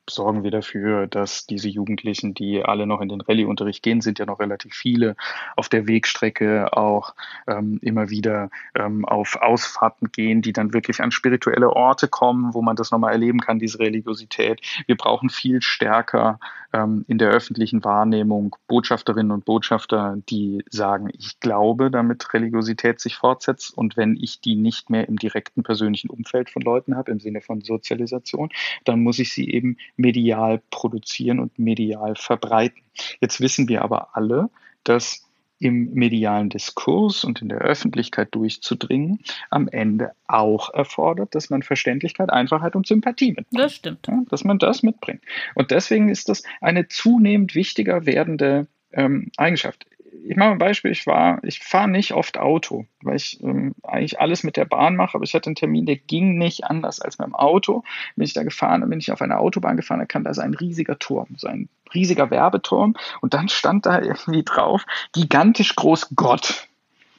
sorgen wir dafür, dass diese Jugendlichen, die alle noch in den Rallye-Unterricht gehen, sind ja noch relativ viele, auf der Wegstrecke auch ähm, immer wieder ähm, auf Ausfahrten gehen, die dann wirklich an spirituelle Orte kommen, wo man das nochmal erleben kann, diese Religiosität. Wir brauchen viel stärker ähm, in der öffentlichen Wahrnehmung Botschafterinnen und Botschafter, die sagen, ich glaube, damit Religiosität sich fortsetzt und wenn ich die nicht mehr im direkten persönlichen Umfeld von Leuten habe, im Sinne von Sozialisation, dann muss ich sie eben medial produzieren und medial verbreiten. Jetzt wissen wir aber alle, dass im medialen Diskurs und in der Öffentlichkeit durchzudringen, am Ende auch erfordert, dass man Verständlichkeit, Einfachheit und Sympathie mitbringt. Das stimmt. Ja, dass man das mitbringt. Und deswegen ist das eine zunehmend wichtiger werdende ähm, Eigenschaft ich mache ein Beispiel, ich war, ich fahre nicht oft Auto, weil ich ähm, eigentlich alles mit der Bahn mache, aber ich hatte einen Termin, der ging nicht anders als mit dem Auto. Bin ich da gefahren, dann bin ich auf einer Autobahn gefahren, da kam da so ein riesiger Turm, so ein riesiger Werbeturm und dann stand da irgendwie drauf, gigantisch groß Gott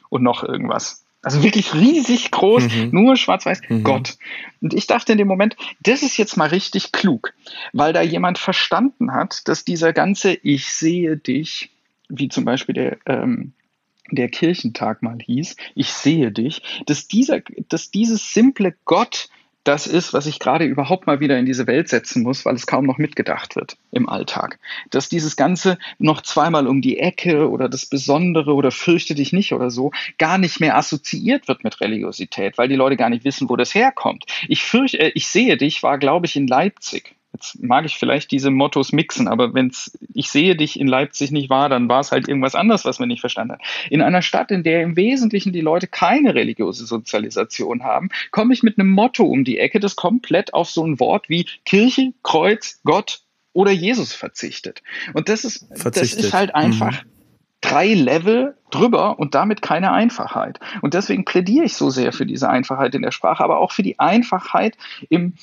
und noch irgendwas. Also wirklich riesig groß, mhm. nur schwarz-weiß, mhm. Gott. Und ich dachte in dem Moment, das ist jetzt mal richtig klug, weil da jemand verstanden hat, dass dieser ganze Ich sehe dich wie zum Beispiel der, ähm, der Kirchentag mal hieß, ich sehe dich, dass, dieser, dass dieses simple Gott das ist, was ich gerade überhaupt mal wieder in diese Welt setzen muss, weil es kaum noch mitgedacht wird im Alltag. Dass dieses Ganze noch zweimal um die Ecke oder das Besondere oder fürchte dich nicht oder so gar nicht mehr assoziiert wird mit Religiosität, weil die Leute gar nicht wissen, wo das herkommt. Ich fürchte, äh, ich sehe dich war, glaube ich, in Leipzig Jetzt mag ich vielleicht diese Mottos mixen, aber wenn ich sehe dich in Leipzig nicht war, dann war es halt irgendwas anderes, was man nicht verstanden hat. In einer Stadt, in der im Wesentlichen die Leute keine religiöse Sozialisation haben, komme ich mit einem Motto um die Ecke, das komplett auf so ein Wort wie Kirche, Kreuz, Gott oder Jesus verzichtet. Und das ist, verzichtet. das ist halt einfach mhm. drei Level drüber und damit keine Einfachheit. Und deswegen plädiere ich so sehr für diese Einfachheit in der Sprache, aber auch für die Einfachheit im,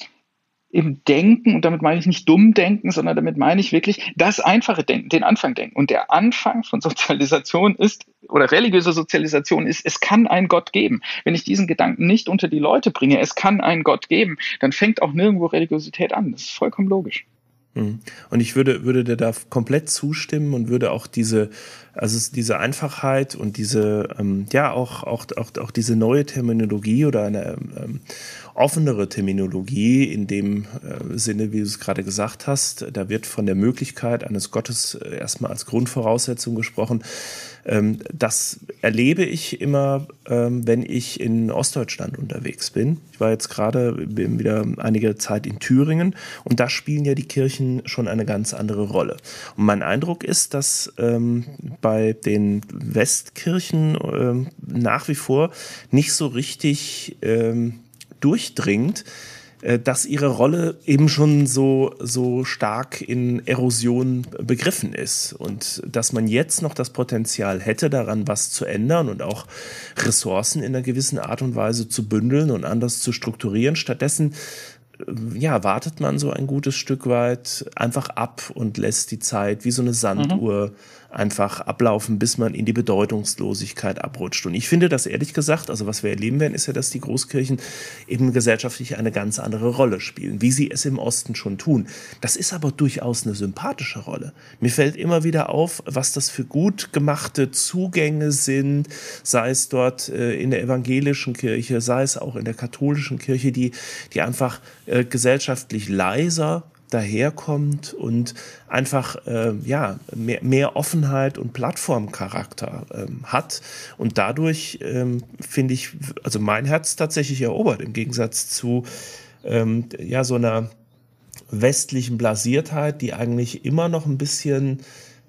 im Denken, und damit meine ich nicht dumm denken, sondern damit meine ich wirklich das einfache Denken, den Anfang denken. Und der Anfang von Sozialisation ist, oder religiöse Sozialisation ist, es kann einen Gott geben. Wenn ich diesen Gedanken nicht unter die Leute bringe, es kann einen Gott geben, dann fängt auch nirgendwo Religiosität an. Das ist vollkommen logisch. Mhm. Und ich würde, würde dir da komplett zustimmen und würde auch diese, also diese Einfachheit und diese, ähm, ja, auch, auch, auch, auch diese neue Terminologie oder eine ähm, offenere Terminologie in dem äh, Sinne, wie du es gerade gesagt hast. Da wird von der Möglichkeit eines Gottes äh, erstmal als Grundvoraussetzung gesprochen. Ähm, das erlebe ich immer, ähm, wenn ich in Ostdeutschland unterwegs bin. Ich war jetzt gerade wieder einige Zeit in Thüringen und da spielen ja die Kirchen schon eine ganz andere Rolle. Und mein Eindruck ist, dass ähm, bei den Westkirchen nach wie vor nicht so richtig durchdringt, äh, dass ihre Rolle eben schon so, so stark in Erosion begriffen ist und dass man jetzt noch das Potenzial hätte, daran was zu ändern und auch Ressourcen in einer gewissen Art und Weise zu bündeln und anders zu strukturieren. Stattdessen äh, ja, wartet man so ein gutes Stück weit einfach ab und lässt die Zeit wie so eine Sanduhr mhm einfach ablaufen, bis man in die Bedeutungslosigkeit abrutscht. Und ich finde das ehrlich gesagt, also was wir erleben werden, ist ja, dass die Großkirchen eben gesellschaftlich eine ganz andere Rolle spielen, wie sie es im Osten schon tun. Das ist aber durchaus eine sympathische Rolle. Mir fällt immer wieder auf, was das für gut gemachte Zugänge sind, sei es dort äh, in der evangelischen Kirche, sei es auch in der katholischen Kirche, die, die einfach äh, gesellschaftlich leiser daherkommt und einfach äh, ja, mehr, mehr Offenheit und Plattformcharakter ähm, hat. Und dadurch ähm, finde ich, also mein Herz tatsächlich erobert im Gegensatz zu ähm, ja, so einer westlichen Blasiertheit, die eigentlich immer noch ein bisschen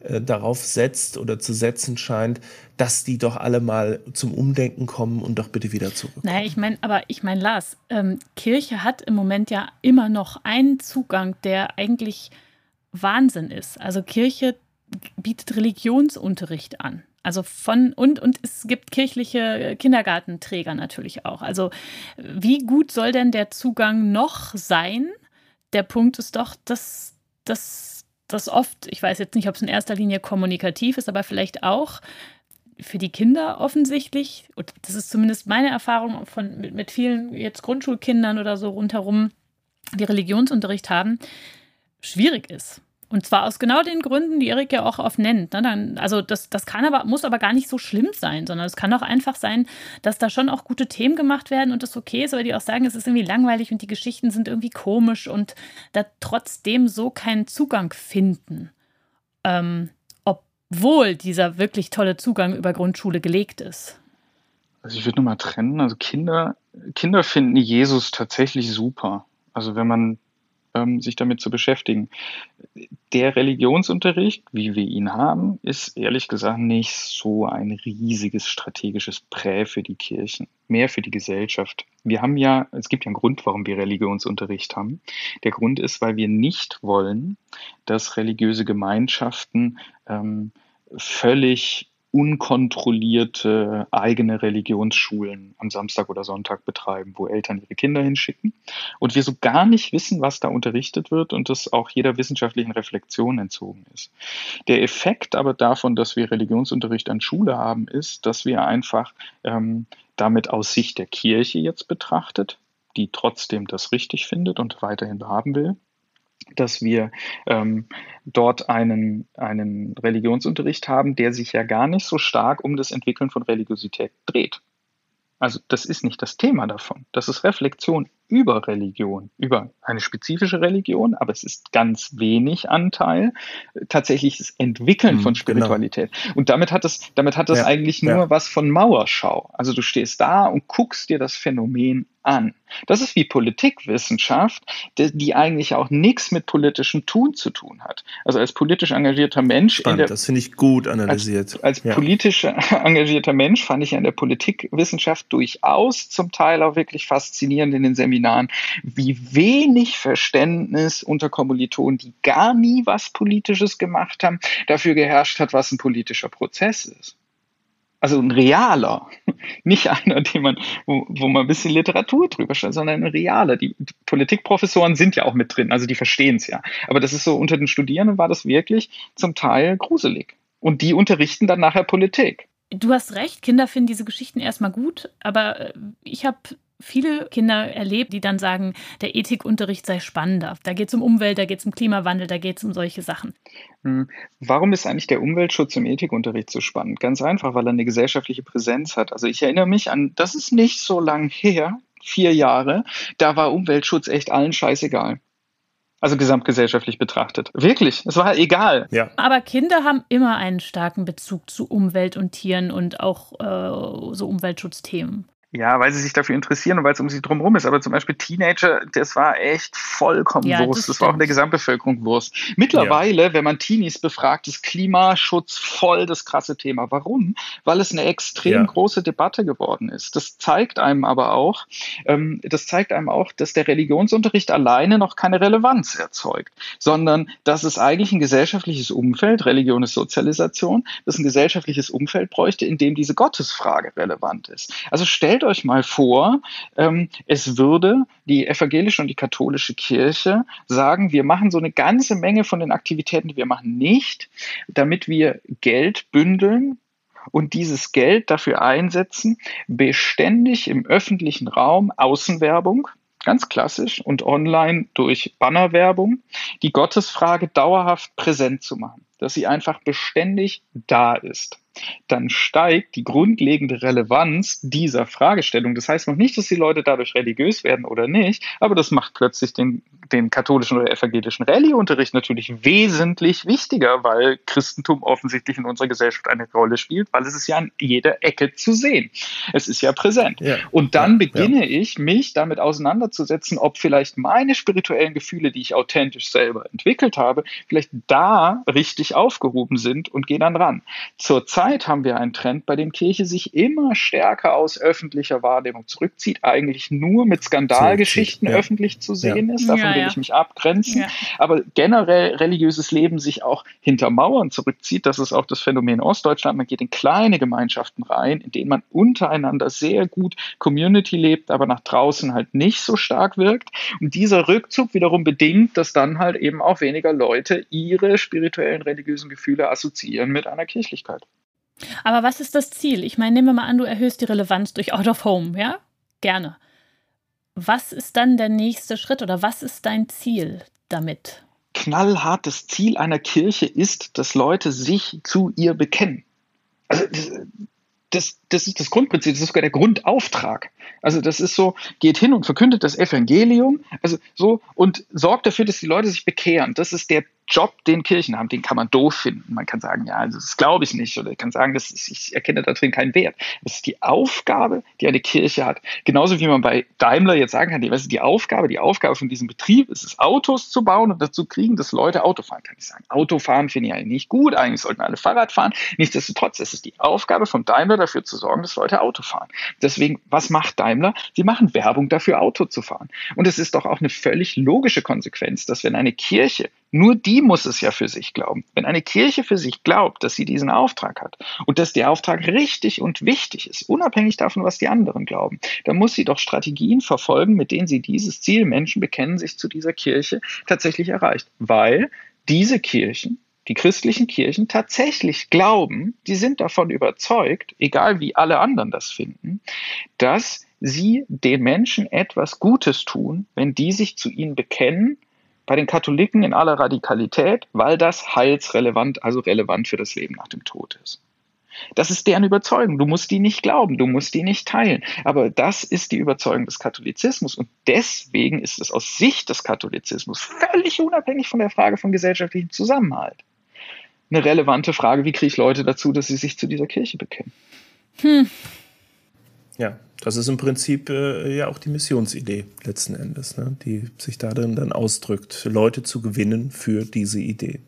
äh, darauf setzt oder zu setzen scheint, dass die doch alle mal zum Umdenken kommen und doch bitte wieder zurück. Naja, ich meine, aber ich meine, Lars, ähm, Kirche hat im Moment ja immer noch einen Zugang, der eigentlich Wahnsinn ist. Also Kirche bietet Religionsunterricht an. Also von und und es gibt kirchliche Kindergartenträger natürlich auch. Also wie gut soll denn der Zugang noch sein? Der Punkt ist doch, dass das das oft, ich weiß jetzt nicht, ob es in erster Linie kommunikativ ist, aber vielleicht auch für die Kinder offensichtlich, und das ist zumindest meine Erfahrung von, mit, mit vielen jetzt Grundschulkindern oder so rundherum, die Religionsunterricht haben, schwierig ist. Und zwar aus genau den Gründen, die Erik ja auch oft nennt. Ne? Dann, also das, das kann aber, muss aber gar nicht so schlimm sein, sondern es kann auch einfach sein, dass da schon auch gute Themen gemacht werden und das okay ist, aber die auch sagen, es ist irgendwie langweilig und die Geschichten sind irgendwie komisch und da trotzdem so keinen Zugang finden. Ähm, obwohl dieser wirklich tolle Zugang über Grundschule gelegt ist. Also ich würde nur mal trennen. Also Kinder, Kinder finden Jesus tatsächlich super. Also wenn man sich damit zu beschäftigen. Der Religionsunterricht, wie wir ihn haben, ist ehrlich gesagt nicht so ein riesiges strategisches Prä für die Kirchen, mehr für die Gesellschaft. Wir haben ja, es gibt ja einen Grund, warum wir Religionsunterricht haben. Der Grund ist, weil wir nicht wollen, dass religiöse Gemeinschaften ähm, völlig unkontrollierte eigene Religionsschulen am Samstag oder Sonntag betreiben, wo Eltern ihre Kinder hinschicken und wir so gar nicht wissen, was da unterrichtet wird und das auch jeder wissenschaftlichen Reflexion entzogen ist. Der Effekt aber davon, dass wir Religionsunterricht an Schule haben, ist, dass wir einfach ähm, damit aus Sicht der Kirche jetzt betrachtet, die trotzdem das richtig findet und weiterhin haben will, dass wir ähm, dort einen, einen Religionsunterricht haben, der sich ja gar nicht so stark um das Entwickeln von Religiosität dreht. Also das ist nicht das Thema davon. Das ist Reflexion über Religion, über eine spezifische Religion, aber es ist ganz wenig Anteil tatsächlich das Entwickeln von mhm, Spiritualität. Genau. Und damit hat es, damit hat das ja, eigentlich nur ja. was von Mauerschau. Also du stehst da und guckst dir das Phänomen an. Das ist wie Politikwissenschaft, die eigentlich auch nichts mit politischem Tun zu tun hat. Also als politisch engagierter Mensch. Spannend, der, das finde ich gut analysiert. Als, als ja. politisch engagierter Mensch fand ich an der Politikwissenschaft durchaus zum Teil auch wirklich faszinierend in den Seminaren, wie wenig Verständnis unter Kommilitonen, die gar nie was Politisches gemacht haben, dafür geherrscht hat, was ein politischer Prozess ist also ein realer, nicht einer, den man, wo, wo man ein bisschen Literatur drüber stellt, sondern ein realer. Die, Politikprofessoren sind ja auch mit drin, also die verstehen es ja. Aber das ist so, unter den Studierenden war das wirklich zum Teil gruselig. Und die unterrichten dann nachher Politik. Du hast recht, Kinder finden diese Geschichten erstmal gut, aber äh, ich habe viele Kinder erlebt, die dann sagen, der Ethikunterricht sei spannender. Da geht es um Umwelt, da geht es um Klimawandel, da geht es um solche Sachen. Hm. Warum ist eigentlich der Umweltschutz im Ethikunterricht so spannend? Ganz einfach, weil er eine gesellschaftliche Präsenz hat. Also ich erinnere mich an, das ist nicht so lang her, vier Jahre, da war Umweltschutz echt allen scheißegal. Also gesamtgesellschaftlich betrachtet. Wirklich, es war egal. Ja. Aber Kinder haben immer einen starken Bezug zu Umwelt und Tieren und auch äh, so Umweltschutzthemen. Ja, weil sie sich dafür interessieren und weil es um sie drumherum ist. Aber zum Beispiel Teenager, das war echt vollkommen ja, Wurst. Das, das war auch in der Gesamtbevölkerung Wurst. Mittlerweile, ja. wenn man Teenies befragt, ist Klimaschutz voll das krasse Thema. Warum? Weil es eine extrem ja. große Debatte geworden ist. Das zeigt einem aber auch, ähm, das zeigt einem auch, dass der Religionsunterricht alleine noch keine Relevanz erzeugt, sondern dass es eigentlich ein gesellschaftliches Umfeld, Religion ist Sozialisation, dass ein gesellschaftliches Umfeld bräuchte, in dem diese Gottesfrage relevant ist. Also stellt stellt euch mal vor, ähm, es würde die evangelische und die katholische Kirche sagen, wir machen so eine ganze Menge von den Aktivitäten, die wir machen, nicht, damit wir Geld bündeln und dieses Geld dafür einsetzen, beständig im öffentlichen Raum Außenwerbung, ganz klassisch und online durch Bannerwerbung, die Gottesfrage dauerhaft präsent zu machen, dass sie einfach beständig da ist dann steigt die grundlegende Relevanz dieser Fragestellung. Das heißt noch nicht, dass die Leute dadurch religiös werden oder nicht, aber das macht plötzlich den, den katholischen oder evangelischen Rallyeunterricht natürlich wesentlich wichtiger, weil Christentum offensichtlich in unserer Gesellschaft eine Rolle spielt, weil es ist ja an jeder Ecke zu sehen. Es ist ja präsent. Ja. Und dann ja, beginne ja. ich, mich damit auseinanderzusetzen, ob vielleicht meine spirituellen Gefühle, die ich authentisch selber entwickelt habe, vielleicht da richtig aufgehoben sind und gehe dann ran. Zur Zeit Zeit haben wir einen Trend, bei dem Kirche sich immer stärker aus öffentlicher Wahrnehmung zurückzieht, eigentlich nur mit Skandalgeschichten ja. öffentlich zu sehen ja. ist. Davon ja, will ich mich abgrenzen. Aber generell religiöses Leben sich auch hinter Mauern zurückzieht. Das ist auch das Phänomen Ostdeutschland. Man geht in kleine Gemeinschaften rein, in denen man untereinander sehr gut Community lebt, aber nach draußen halt nicht so stark wirkt. Und dieser Rückzug wiederum bedingt, dass dann halt eben auch weniger Leute ihre spirituellen religiösen Gefühle assoziieren mit einer Kirchlichkeit. Aber was ist das Ziel? Ich meine, nehmen wir mal an, du erhöhst die Relevanz durch Out of Home, ja? Gerne. Was ist dann der nächste Schritt oder was ist dein Ziel damit? knallhart, das Ziel einer Kirche ist, dass Leute sich zu ihr bekennen. Also das, das ist das Grundprinzip, das ist sogar der Grundauftrag. Also das ist so, geht hin und verkündet das Evangelium, also so und sorgt dafür, dass die Leute sich bekehren. Das ist der Job, den Kirchen haben, den kann man doof finden. Man kann sagen, ja, also das glaube ich nicht oder kann sagen, das ist, ich erkenne da drin keinen Wert. Das ist die Aufgabe, die eine Kirche hat. Genauso wie man bei Daimler jetzt sagen kann, die, was ist die Aufgabe? Die Aufgabe von diesem Betrieb ist es, Autos zu bauen und dazu kriegen, dass Leute Auto fahren. Kann ich sagen, Autofahren finde ich eigentlich nicht gut, eigentlich sollten alle Fahrrad fahren. Nichtsdestotrotz ist es die Aufgabe von Daimler dafür zu sorgen, dass Leute Auto fahren. Deswegen, was macht Daimler? Sie machen Werbung dafür, Auto zu fahren. Und es ist doch auch eine völlig logische Konsequenz, dass wenn eine Kirche nur die muss es ja für sich glauben. Wenn eine Kirche für sich glaubt, dass sie diesen Auftrag hat und dass der Auftrag richtig und wichtig ist, unabhängig davon, was die anderen glauben, dann muss sie doch Strategien verfolgen, mit denen sie dieses Ziel, Menschen bekennen sich zu dieser Kirche, tatsächlich erreicht. Weil diese Kirchen, die christlichen Kirchen tatsächlich glauben, die sind davon überzeugt, egal wie alle anderen das finden, dass sie den Menschen etwas Gutes tun, wenn die sich zu ihnen bekennen bei den Katholiken in aller Radikalität, weil das heilsrelevant, also relevant für das Leben nach dem Tod ist. Das ist deren Überzeugung. Du musst die nicht glauben, du musst die nicht teilen. Aber das ist die Überzeugung des Katholizismus. Und deswegen ist es aus Sicht des Katholizismus völlig unabhängig von der Frage von gesellschaftlichem Zusammenhalt eine relevante Frage, wie kriege ich Leute dazu, dass sie sich zu dieser Kirche bekennen. Hm. Ja, das ist im Prinzip äh, ja auch die Missionsidee letzten Endes, ne? die sich darin dann ausdrückt, Leute zu gewinnen für diese Idee.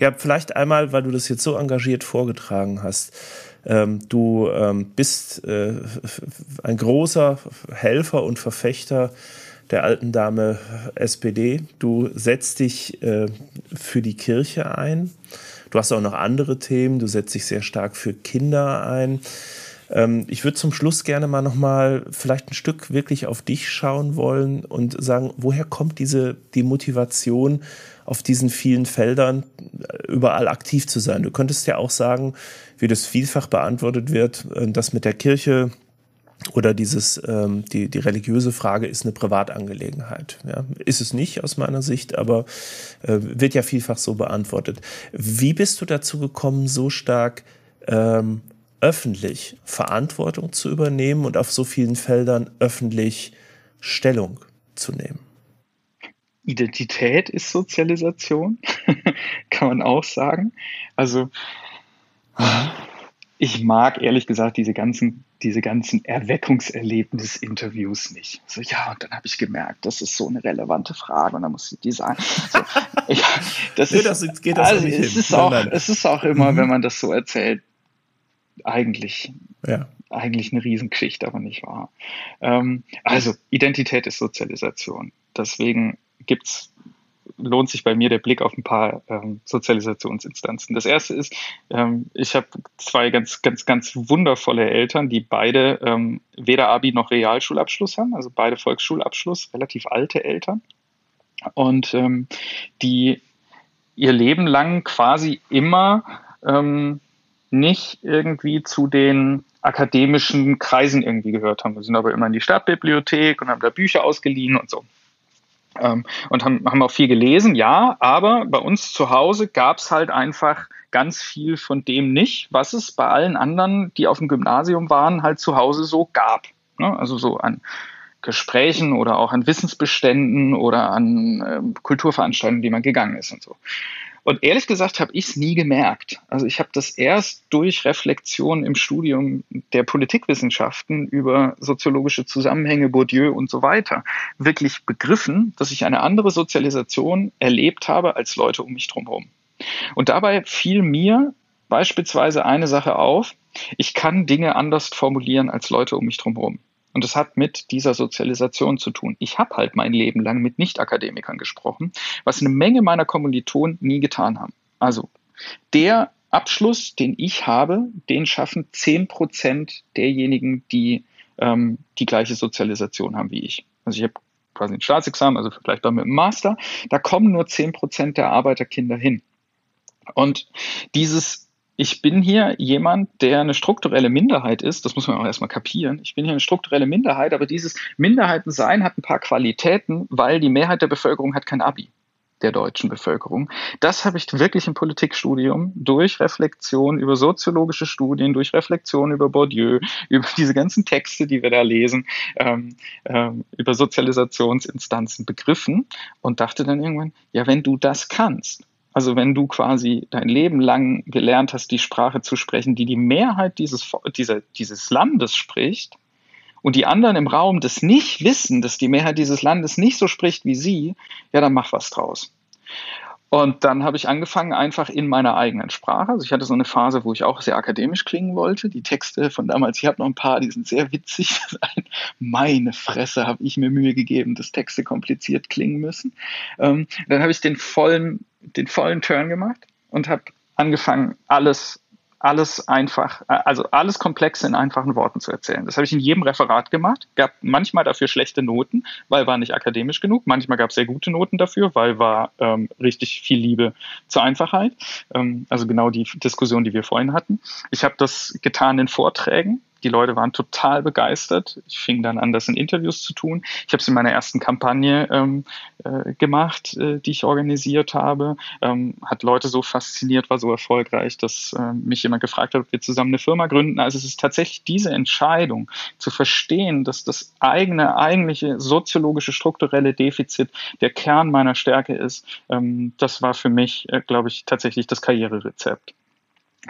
Ja, vielleicht einmal, weil du das jetzt so engagiert vorgetragen hast. Ähm, du ähm, bist äh, ein großer Helfer und Verfechter der alten Dame SPD. Du setzt dich äh, für die Kirche ein. Du hast auch noch andere Themen. Du setzt dich sehr stark für Kinder ein. Ähm, ich würde zum Schluss gerne mal noch mal vielleicht ein Stück wirklich auf dich schauen wollen und sagen, woher kommt diese die Motivation, auf diesen vielen Feldern äh, überall aktiv zu sein? Du könntest ja auch sagen, wie das vielfach beantwortet wird, äh, dass mit der Kirche oder dieses, ähm, die, die religiöse Frage ist eine Privatangelegenheit. Ja, ist es nicht aus meiner Sicht, aber äh, wird ja vielfach so beantwortet. Wie bist du dazu gekommen, so stark ähm, öffentlich Verantwortung zu übernehmen und auf so vielen Feldern öffentlich Stellung zu nehmen? Identität ist Sozialisation, kann man auch sagen. Also ich mag ehrlich gesagt diese ganzen, diese ganzen Erweckungserlebnis-Interviews nicht. So, ja, und dann habe ich gemerkt, das ist so eine relevante Frage und dann muss ich die sagen. So, ja, das nee, ist, das geht das also, nicht es hin. Ist auch, es ist auch immer, mhm. wenn man das so erzählt, eigentlich, ja. eigentlich eine Riesengeschichte, aber nicht wahr. Ähm, also, Identität ist Sozialisation. Deswegen gibt's lohnt sich bei mir der Blick auf ein paar ähm, Sozialisationsinstanzen. Das erste ist, ähm, ich habe zwei ganz, ganz, ganz wundervolle Eltern, die beide ähm, weder Abi noch Realschulabschluss haben, also beide Volksschulabschluss, relativ alte Eltern. Und ähm, die ihr Leben lang quasi immer ähm, nicht irgendwie zu den akademischen Kreisen irgendwie gehört haben. Wir sind aber immer in die Stadtbibliothek und haben da Bücher ausgeliehen und so. Ähm, und haben, haben auch viel gelesen, ja, aber bei uns zu Hause gab es halt einfach ganz viel von dem nicht, was es bei allen anderen, die auf dem Gymnasium waren, halt zu Hause so gab. Ne? Also so an Gesprächen oder auch an Wissensbeständen oder an äh, Kulturveranstaltungen, die man gegangen ist und so. Und ehrlich gesagt habe ich es nie gemerkt. Also ich habe das erst durch Reflexion im Studium der Politikwissenschaften über soziologische Zusammenhänge, Bourdieu und so weiter wirklich begriffen, dass ich eine andere Sozialisation erlebt habe als Leute um mich drumherum. Und dabei fiel mir beispielsweise eine Sache auf, ich kann Dinge anders formulieren als Leute um mich drumherum. Und das hat mit dieser Sozialisation zu tun. Ich habe halt mein Leben lang mit Nicht-Akademikern gesprochen, was eine Menge meiner Kommilitonen nie getan haben. Also der Abschluss, den ich habe, den schaffen 10 Prozent derjenigen, die ähm, die gleiche Sozialisation haben wie ich. Also ich habe quasi ein Staatsexamen, also vergleichbar mit dem Master. Da kommen nur 10 Prozent der Arbeiterkinder hin. Und dieses ich bin hier jemand, der eine strukturelle Minderheit ist. Das muss man auch erstmal kapieren. Ich bin hier eine strukturelle Minderheit, aber dieses Minderheitensein hat ein paar Qualitäten, weil die Mehrheit der Bevölkerung hat kein Abi der deutschen Bevölkerung. Das habe ich wirklich im Politikstudium durch Reflexion über soziologische Studien, durch Reflexion über Bourdieu, über diese ganzen Texte, die wir da lesen, ähm, ähm, über Sozialisationsinstanzen begriffen und dachte dann irgendwann, ja, wenn du das kannst, also wenn du quasi dein Leben lang gelernt hast, die Sprache zu sprechen, die die Mehrheit dieses, dieser, dieses Landes spricht, und die anderen im Raum das nicht wissen, dass die Mehrheit dieses Landes nicht so spricht wie sie, ja, dann mach was draus. Und dann habe ich angefangen, einfach in meiner eigenen Sprache. Also ich hatte so eine Phase, wo ich auch sehr akademisch klingen wollte. Die Texte von damals, ich habe noch ein paar, die sind sehr witzig. Meine Fresse habe ich mir Mühe gegeben, dass Texte kompliziert klingen müssen. Ähm, dann habe ich den vollen den vollen Turn gemacht und habe angefangen, alles alles einfach, also alles Komplexe in einfachen Worten zu erzählen. Das habe ich in jedem Referat gemacht. Gab manchmal dafür schlechte Noten, weil war nicht akademisch genug. Manchmal gab es sehr gute Noten dafür, weil war ähm, richtig viel Liebe zur Einfachheit. Ähm, also genau die Diskussion, die wir vorhin hatten. Ich habe das getan in Vorträgen die Leute waren total begeistert. Ich fing dann an, das in Interviews zu tun. Ich habe es in meiner ersten Kampagne ähm, äh, gemacht, äh, die ich organisiert habe. Ähm, hat Leute so fasziniert, war so erfolgreich, dass äh, mich jemand gefragt hat, ob wir zusammen eine Firma gründen. Also es ist tatsächlich diese Entscheidung zu verstehen, dass das eigene, eigentliche soziologische, strukturelle Defizit der Kern meiner Stärke ist. Ähm, das war für mich, äh, glaube ich, tatsächlich das Karriererezept.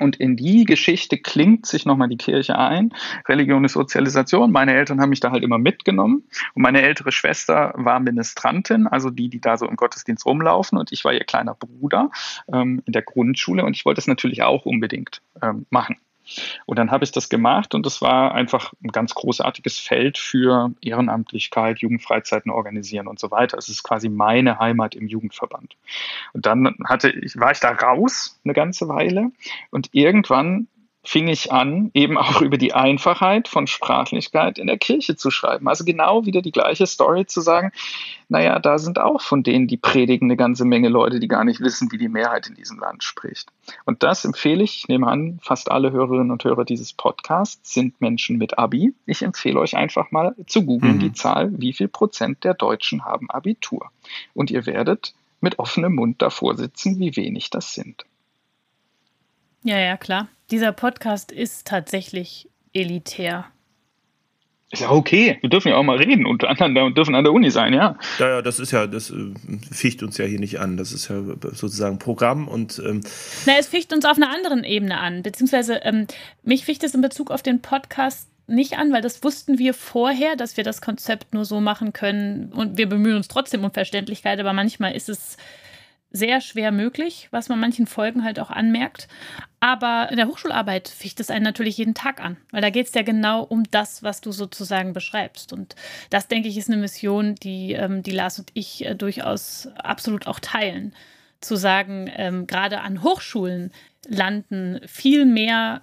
Und in die Geschichte klingt sich nochmal die Kirche ein. Religion ist Sozialisation. Meine Eltern haben mich da halt immer mitgenommen. Und meine ältere Schwester war Ministrantin, also die, die da so im Gottesdienst rumlaufen. Und ich war ihr kleiner Bruder ähm, in der Grundschule. Und ich wollte es natürlich auch unbedingt ähm, machen. Und dann habe ich das gemacht und das war einfach ein ganz großartiges Feld für Ehrenamtlichkeit, Jugendfreizeiten organisieren und so weiter. Es ist quasi meine Heimat im Jugendverband. Und dann hatte ich, war ich da raus eine ganze Weile und irgendwann fing ich an, eben auch über die Einfachheit von Sprachlichkeit in der Kirche zu schreiben. Also genau wieder die gleiche Story zu sagen, naja, da sind auch von denen, die predigen, eine ganze Menge Leute, die gar nicht wissen, wie die Mehrheit in diesem Land spricht. Und das empfehle ich, ich nehme an, fast alle Hörerinnen und Hörer dieses Podcasts sind Menschen mit Abi. Ich empfehle euch einfach mal zu googeln mhm. die Zahl, wie viel Prozent der Deutschen haben Abitur. Und ihr werdet mit offenem Mund davor sitzen, wie wenig das sind. Ja, ja, klar. Dieser Podcast ist tatsächlich elitär. Ist ja okay. Wir dürfen ja auch mal reden und anderen dürfen an der Uni sein, ja. Ja, ja, das ist ja, das äh, ficht uns ja hier nicht an. Das ist ja sozusagen Programm und. Ähm Na, es ficht uns auf einer anderen Ebene an. Beziehungsweise ähm, mich ficht es in Bezug auf den Podcast nicht an, weil das wussten wir vorher, dass wir das Konzept nur so machen können und wir bemühen uns trotzdem um Verständlichkeit, aber manchmal ist es sehr schwer möglich, was man manchen Folgen halt auch anmerkt. Aber in der Hochschularbeit ficht es einen natürlich jeden Tag an, weil da geht es ja genau um das, was du sozusagen beschreibst. Und das, denke ich, ist eine Mission, die, ähm, die Lars und ich äh, durchaus absolut auch teilen. Zu sagen, ähm, gerade an Hochschulen landen viel mehr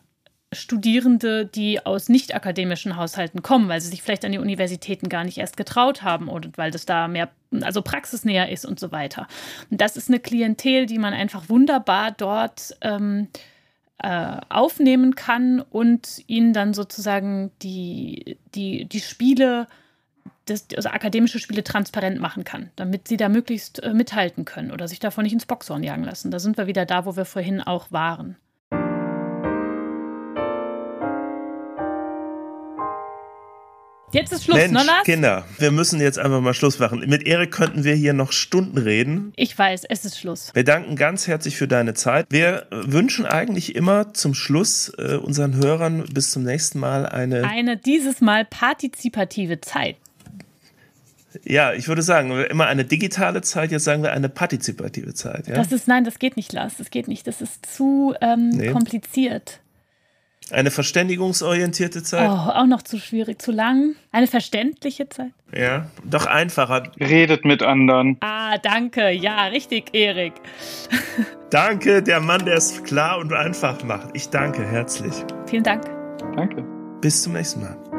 Studierende, die aus nicht akademischen Haushalten kommen, weil sie sich vielleicht an die Universitäten gar nicht erst getraut haben oder weil das da mehr, also praxisnäher ist und so weiter. Und das ist eine Klientel, die man einfach wunderbar dort ähm, äh, aufnehmen kann und ihnen dann sozusagen die, die, die Spiele, das, also akademische Spiele transparent machen kann, damit sie da möglichst äh, mithalten können oder sich davon nicht ins Boxhorn jagen lassen. Da sind wir wieder da, wo wir vorhin auch waren. Jetzt ist Schluss, Mensch, ne, Lars? Kinder, wir müssen jetzt einfach mal Schluss machen. Mit Erik könnten wir hier noch Stunden reden. Ich weiß, es ist Schluss. Wir danken ganz herzlich für deine Zeit. Wir wünschen eigentlich immer zum Schluss äh, unseren Hörern bis zum nächsten Mal eine. Eine dieses Mal partizipative Zeit. Ja, ich würde sagen, immer eine digitale Zeit, jetzt sagen wir eine partizipative Zeit. Ja? Das ist, nein, das geht nicht, Lars. Das geht nicht. Das ist zu ähm, nee. kompliziert. Eine verständigungsorientierte Zeit? Oh, auch noch zu schwierig, zu lang. Eine verständliche Zeit? Ja, doch einfacher. Redet mit anderen. Ah, danke. Ja, richtig, Erik. danke, der Mann, der es klar und einfach macht. Ich danke herzlich. Vielen Dank. Danke. Bis zum nächsten Mal.